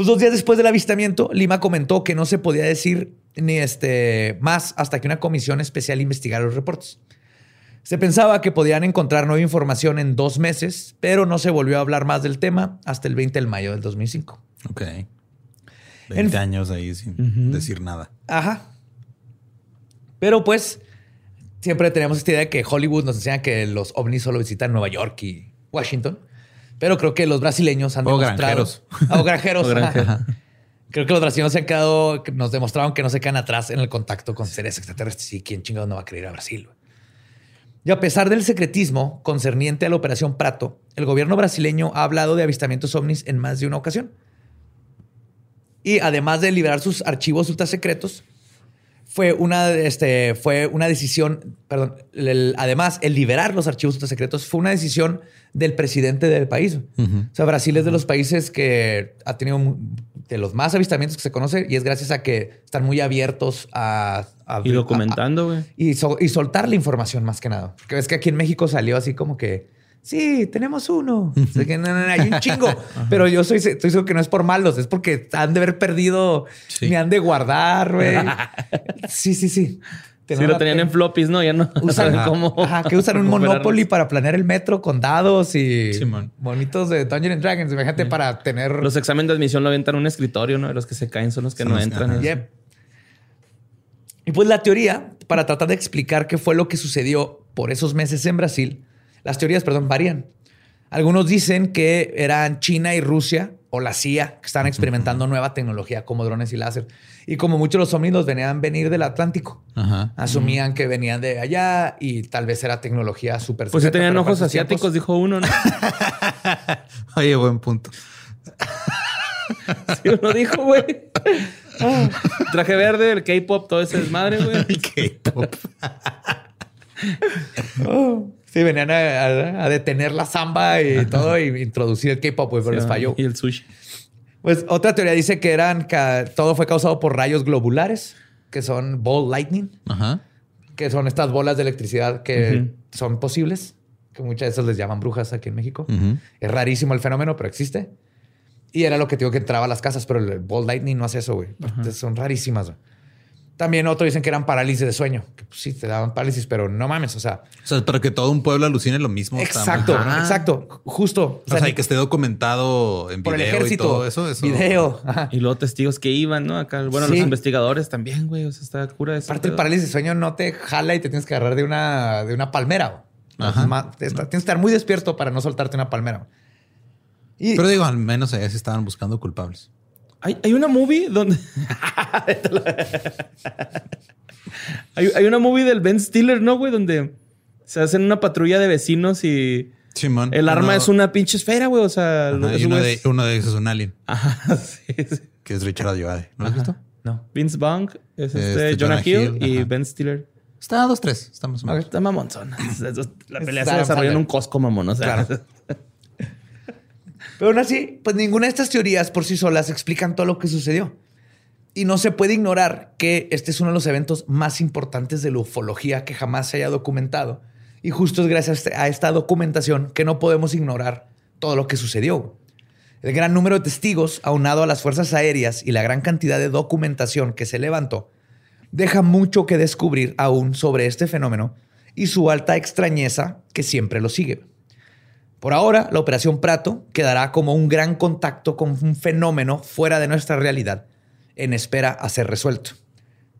Speaker 2: Pues dos días después del avistamiento, Lima comentó que no se podía decir ni este más hasta que una comisión especial investigara los reportes. Se pensaba que podían encontrar nueva información en dos meses, pero no se volvió a hablar más del tema hasta el 20 de mayo del 2005.
Speaker 1: Ok. 20 años ahí sin decir nada.
Speaker 2: Ajá. Pero pues siempre tenemos esta idea de que Hollywood nos enseña que los ovnis solo visitan Nueva York y Washington. Pero creo que los brasileños han
Speaker 1: O
Speaker 2: demostrado...
Speaker 1: granjeros.
Speaker 2: O granjeros.
Speaker 3: O granjeros.
Speaker 2: ajá. Creo que los brasileños se han quedado, que nos demostraron que no se quedan atrás en el contacto con seres extraterrestres. Y quién chingados no va a querer ir a Brasil. Y a pesar del secretismo concerniente a la operación Prato, el gobierno brasileño ha hablado de avistamientos ovnis en más de una ocasión. Y además de liberar sus archivos ultra secretos, fue una, este, fue una decisión, perdón, el- además el liberar los archivos secretos fue una decisión del presidente del país. O sea, Brasil es de los países que ha tenido de los más avistamientos que se conoce y es gracias a que están muy abiertos a... a-
Speaker 3: Y documentando, güey.
Speaker 2: y, so- y soltar la información más que nada. Porque ves que aquí en México salió así como que, sí, tenemos uno. O sea, que no, no, no, hay un chingo. Pero yo soy, estoy seguro que no es por malos, es porque han de haber perdido,
Speaker 1: Sí.
Speaker 2: ni han de guardar, güey. Sí, sí, sí.
Speaker 3: Sí, lo tenían en floppies, ¿no? Ya no
Speaker 2: Usan,
Speaker 3: saben cómo.
Speaker 2: ajá, que usan un Monopoly para planear el metro con dados y bonitos de Dungeons and Dragons. Imagínate para tener.
Speaker 3: Los exámenes de admisión lo aventan en un escritorio, ¿no? Los que se caen son los que
Speaker 1: Son
Speaker 3: no
Speaker 1: los-
Speaker 3: entran.
Speaker 1: ajá.
Speaker 2: Yep. Y pues la teoría, para tratar de explicar qué fue lo que sucedió por esos meses en Brasil, las teorías, perdón, varían. Algunos dicen que eran China y Rusia o la CIA que estaban experimentando nueva tecnología como drones y láser. Y como muchos de los ovnis los venían venir del Atlántico.
Speaker 1: Ajá.
Speaker 2: Asumían que venían de allá y tal vez era tecnología súper
Speaker 3: Pues
Speaker 2: secreta,
Speaker 3: tenían ojos asiáticos,
Speaker 2: tiempos-
Speaker 3: dijo uno, ¿no?
Speaker 1: Oye, buen punto.
Speaker 3: Sí, uno dijo, güey. Ah, Traje verde, el K-pop, todo ese desmadre, güey.
Speaker 1: El K-pop.
Speaker 2: Sí, venían a, a- a detener la samba y todo y introducir el K-pop, güey, pero les falló.
Speaker 3: Y el sushi.
Speaker 2: Pues otra teoría dice que eran todo fue causado por rayos globulares, que son ball lightning,
Speaker 1: Ajá.
Speaker 2: que son estas bolas de electricidad que son posibles, que muchas de esas les llaman brujas aquí en México. Es rarísimo el fenómeno, pero existe. Y era lo que digo que entraba a las casas, pero el ball lightning no hace eso, güey. Son rarísimas. güey. También otros dicen que eran parálisis de sueño, que pues, sí te daban parálisis, pero no mames, o sea,
Speaker 1: O sea, para que todo un pueblo alucine lo mismo.
Speaker 2: exacto, exacto, justo.
Speaker 1: O sea,
Speaker 2: ni-
Speaker 1: y que esté documentado en
Speaker 2: por el
Speaker 1: video
Speaker 2: ejército,
Speaker 1: y todo eso. eso
Speaker 2: video. ajá.
Speaker 3: Y luego testigos que iban, ¿no? Acá, bueno,
Speaker 2: Sí.
Speaker 3: los investigadores también, güey. O sea, está cura ese
Speaker 2: Aparte, el parálisis de sueño no te jala y te tienes que agarrar de una, de una palmera.
Speaker 1: Ajá.
Speaker 2: Es más, te- Tienes que estar muy despierto para no soltarte una palmera. Y
Speaker 1: Pero digo, al menos allá sí estaban buscando culpables.
Speaker 3: Hay, hay una movie donde. hay, hay una movie del Ben Stiller, ¿no, güey? Donde se hacen una patrulla de vecinos y el arma
Speaker 1: Uno-
Speaker 3: es una pinche esfera, güey. O sea,
Speaker 1: Ajá,
Speaker 3: esos
Speaker 1: y uno de, uno de esos es un alien,
Speaker 3: Ajá, sí, sí.
Speaker 1: que es Richard Ayoade. ¿No lo has visto?
Speaker 2: no.
Speaker 3: Vince Vaughn es este,
Speaker 1: Este,
Speaker 3: Jonah,
Speaker 1: Jonah
Speaker 3: Hill,
Speaker 1: Hill,
Speaker 3: y
Speaker 1: ajá.
Speaker 3: Ben Stiller.
Speaker 1: Está a dos, tres. Estamos más.
Speaker 3: Está mamonzona. La pelea se desarrolla en un Costco, mamón. O sea,
Speaker 2: Claro. Pero aún así, pues ninguna de estas teorías por sí solas explican todo lo que sucedió. Y no se puede ignorar que este es uno de los eventos más importantes de la ufología que jamás se haya documentado. Y justo es gracias a esta documentación que no podemos ignorar todo lo que sucedió. El gran número de testigos, aunado a las fuerzas aéreas y la gran cantidad de documentación que se levantó, deja mucho que descubrir aún sobre este fenómeno y su alta extrañeza que siempre lo sigue. Por ahora, la Operación Prato quedará como un gran contacto con un fenómeno fuera de nuestra realidad, en espera a ser resuelto.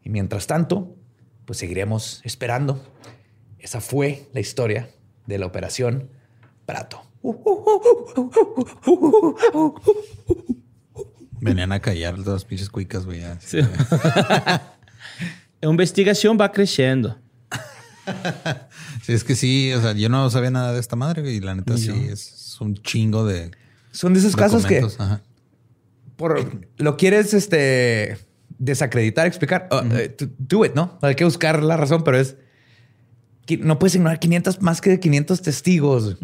Speaker 2: Y mientras tanto, pues seguiremos esperando. Esa fue la historia de la Operación Prato.
Speaker 1: Venían a callar las pinches cuicas, güey.
Speaker 3: sí. La investigación va creciendo.
Speaker 1: Sí, es que sí, o sea, yo no sabía nada de esta madre, y la neta sí, es un chingo de
Speaker 2: Son de esos casos que
Speaker 1: ajá.
Speaker 2: por, lo quieres este, desacreditar, explicar. Uh, do it, ¿no? Hay que buscar la razón, pero es... que No puedes ignorar 500, más que 500 testigos.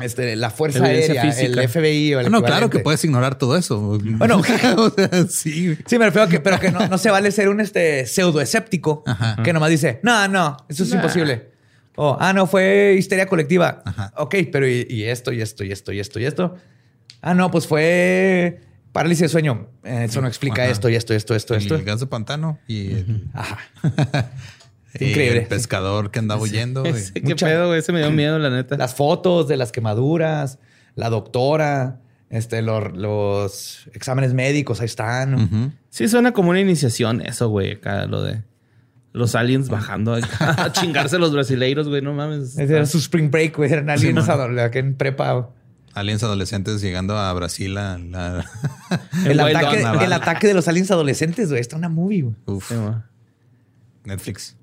Speaker 2: este, la Fuerza Aérea,
Speaker 3: física.
Speaker 2: el FBI o el
Speaker 1: Ah, no, claro que puedes ignorar todo eso.
Speaker 2: Bueno.
Speaker 1: o sea, sí.
Speaker 2: Sí, me refiero a que, pero que no, no se vale ser un este, pseudo escéptico
Speaker 1: Ajá.
Speaker 2: que nomás dice, no, no, eso es imposible. O, ah, no, fue histeria colectiva.
Speaker 1: Ajá.
Speaker 2: Ok, pero y, y esto, y esto, y esto, y esto, y esto. Ah, no, pues fue parálisis de sueño. Eso no explica
Speaker 1: Ajá.
Speaker 2: esto, y esto, esto, esto,
Speaker 1: Y
Speaker 2: esto.
Speaker 1: el gas de pantano y el,
Speaker 2: Ajá.
Speaker 1: y
Speaker 2: Increíble.
Speaker 1: el pescador que andaba huyendo. y-
Speaker 3: Ese, ¿Qué
Speaker 2: Mucha-
Speaker 3: pedo, güey? Ese me dio miedo, la neta.
Speaker 2: Las fotos de las quemaduras, la doctora, este, los, los exámenes médicos, ahí están.
Speaker 3: Sí, suena como una iniciación eso, güey. Acá lo de los aliens bajando a chingarse los brasileiros, güey. No mames.
Speaker 2: Ese Era su spring break, güey. Eran aliens
Speaker 1: man.
Speaker 2: adole- acá en prepa.
Speaker 1: Aliens adolescentes llegando a Brasil a la...
Speaker 2: El ataque,
Speaker 3: Dawn,
Speaker 2: el ataque de los aliens adolescentes, güey. Está una movie, güey.
Speaker 1: Uf,
Speaker 3: Sí.
Speaker 1: Netflix.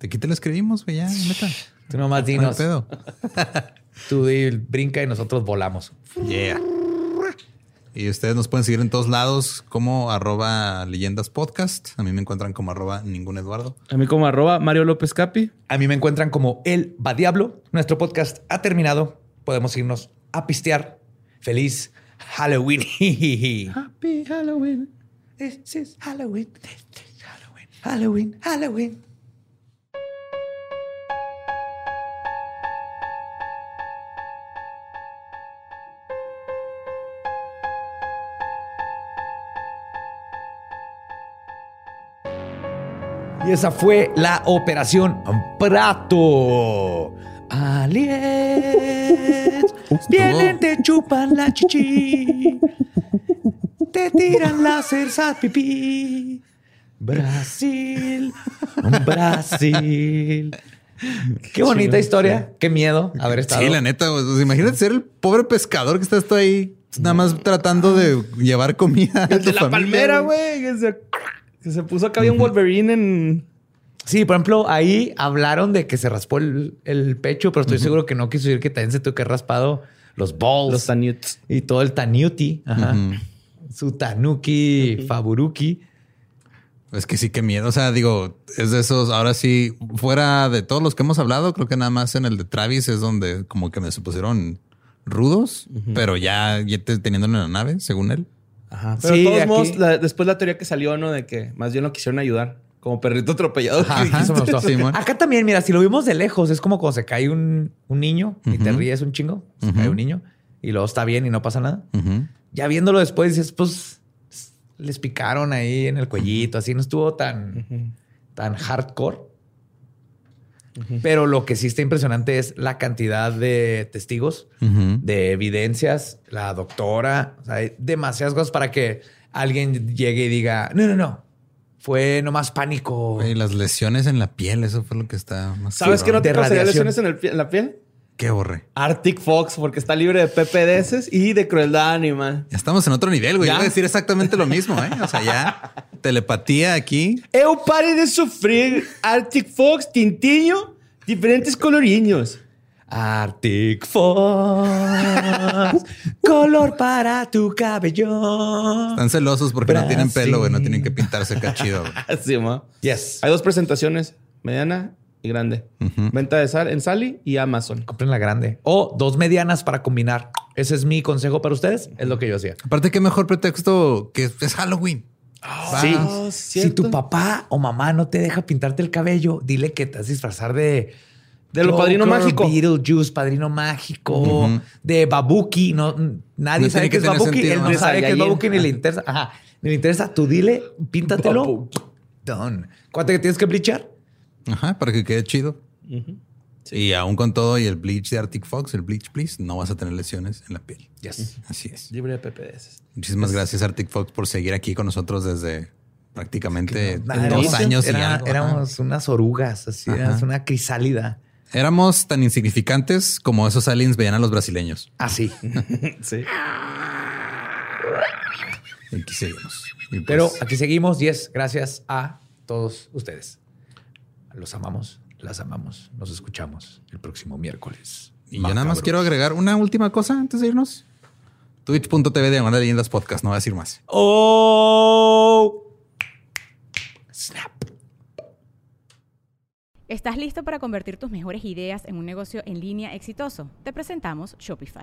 Speaker 1: ¿De qué te lo escribimos, güey? Ya, neta.
Speaker 2: Tú nomás
Speaker 1: No
Speaker 2: dinos.
Speaker 1: pedo.
Speaker 2: Tú brinca y nosotros volamos.
Speaker 1: Yeah. Y ustedes nos pueden seguir en todos lados como arroba leyendas podcast. A mí me encuentran como arroba ningún Eduardo.
Speaker 3: A mí como arroba Mario López Capi.
Speaker 2: A mí me encuentran como El Va Diablo. Nuestro podcast ha terminado. Podemos irnos a pistear. Feliz Halloween.
Speaker 3: Happy Halloween.
Speaker 2: This is Halloween. This is Halloween. Halloween. Halloween. Y esa fue la operación Prato. Aliens vienen, te chupan la chichi, te tiran láseres al pipí. Brasil, Brasil. Qué bonita historia. Qué miedo haber estado.
Speaker 1: Sí, la neta. Pues, imagínate ser el pobre pescador que estás tú ahí nada más tratando de llevar comida. a
Speaker 3: El de
Speaker 1: tu
Speaker 3: la
Speaker 1: familia,
Speaker 3: palmera, güey. Que se, puso acá bien Wolverine en.
Speaker 2: Sí, por ejemplo, ahí hablaron de que se raspó el, el pecho, pero estoy seguro que no quiso decir que también se tuvo que raspado los balls
Speaker 3: Los Tanuts.
Speaker 2: y todo el tanuti. Ajá. Su tanuki, faburuki.
Speaker 1: Es que sí, qué miedo. O sea, digo, es de esos. Ahora sí, fuera de todos los que hemos hablado, creo que nada más en el de Travis es donde como que me supusieron rudos, pero ya, ya te- teniéndolo en la nave, según él.
Speaker 3: Ajá. Pero
Speaker 2: Sí,
Speaker 3: de todos
Speaker 2: aquí-
Speaker 3: modos, la- después la teoría que salió, ¿no? De que más bien lo quisieron ayudar. Como perrito atropellado. que
Speaker 1: Ajá,
Speaker 3: dijiste.
Speaker 2: Eso me gustó.
Speaker 1: Simón.
Speaker 2: Acá también, mira, si lo vimos de lejos, es como cuando se cae un, un niño y te
Speaker 1: Ujú.
Speaker 2: ríes un chingo. Se cae un niño y luego está bien y no pasa nada. Ya viéndolo después dices, pues les picaron ahí en el cuellito, así no estuvo tan, tan hardcore. Pero lo que sí está impresionante es la cantidad de testigos, de evidencias, la doctora, o sea, hay demasiadas cosas para que alguien llegue y diga, no, no, no, fue nomás pánico.
Speaker 1: Güey, las lesiones en la piel, eso fue lo que está más.
Speaker 3: ¿Sabes qué no te
Speaker 2: radiación.
Speaker 3: lesiones en, el en la piel?
Speaker 1: Qué borre.
Speaker 3: Arctic Fox, porque está libre de PPDS y de crueldad animal.
Speaker 1: Ya estamos en otro nivel, güey. Iba a decir exactamente lo mismo, ¿eh? O sea, ya telepatía aquí.
Speaker 3: Eu pare de sufrir Arctic Fox, tintiño, diferentes coloriños.
Speaker 2: Arctic Fox, color para tu cabello.
Speaker 1: Están celosos porque no tienen pelo, güey. No tienen que pintarse cachido. güey.
Speaker 3: Ma.
Speaker 2: Yes.
Speaker 3: Hay dos presentaciones, mediana y grande. Venta de sal en Sally y Amazon.
Speaker 2: Compren la grande. O dos medianas para combinar. Ese es mi consejo para ustedes. Es lo que yo hacía.
Speaker 1: Aparte, qué mejor pretexto que es Halloween. Va.
Speaker 2: Sí.
Speaker 3: Oh,
Speaker 2: si tu papá o mamá no te deja pintarte el cabello, dile que te vas a disfrazar de...
Speaker 3: De lo padrino mágico.
Speaker 2: Beetlejuice, padrino mágico. De Babuki. No, nadie
Speaker 1: No
Speaker 2: sabe
Speaker 1: que
Speaker 2: es Babuki.
Speaker 1: sentido,
Speaker 2: Él no sabe qué es. Babuki ni le interesa. Ajá. Ni le interesa. Tú dile, píntatelo.
Speaker 3: Babuki.
Speaker 2: Done. ¿Cuánto que tienes que blichar?
Speaker 1: Ajá, para que quede chido.
Speaker 3: Ujú.
Speaker 1: Y aún con todo y el bleach de Arctic Fox, el bleach, please, no vas a tener lesiones en la piel.
Speaker 2: Yes.
Speaker 1: Así es.
Speaker 3: Libre de PPDS.
Speaker 1: Muchísimas gracias, Arctic Fox, por seguir aquí con nosotros desde prácticamente dos años y
Speaker 2: era-
Speaker 1: algo. Ajá.
Speaker 2: Éramos unas orugas, así, éramos una crisálida.
Speaker 1: Éramos tan insignificantes como esos aliens veían a los brasileños.
Speaker 2: Así.
Speaker 3: Sí.
Speaker 1: Y aquí seguimos. Y pues,
Speaker 2: Pero aquí seguimos y es gracias a todos ustedes. Los amamos, las amamos. Nos escuchamos el próximo miércoles.
Speaker 1: Y yo nada más
Speaker 2: Macabros.
Speaker 1: quiero agregar una última cosa antes de irnos. Twitch.tv de leyendas podcast, no voy a decir más.
Speaker 2: Oh. Snap.
Speaker 4: ¿Estás listo para convertir tus mejores ideas en un negocio en línea exitoso? Te presentamos Shopify.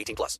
Speaker 5: 18 plus.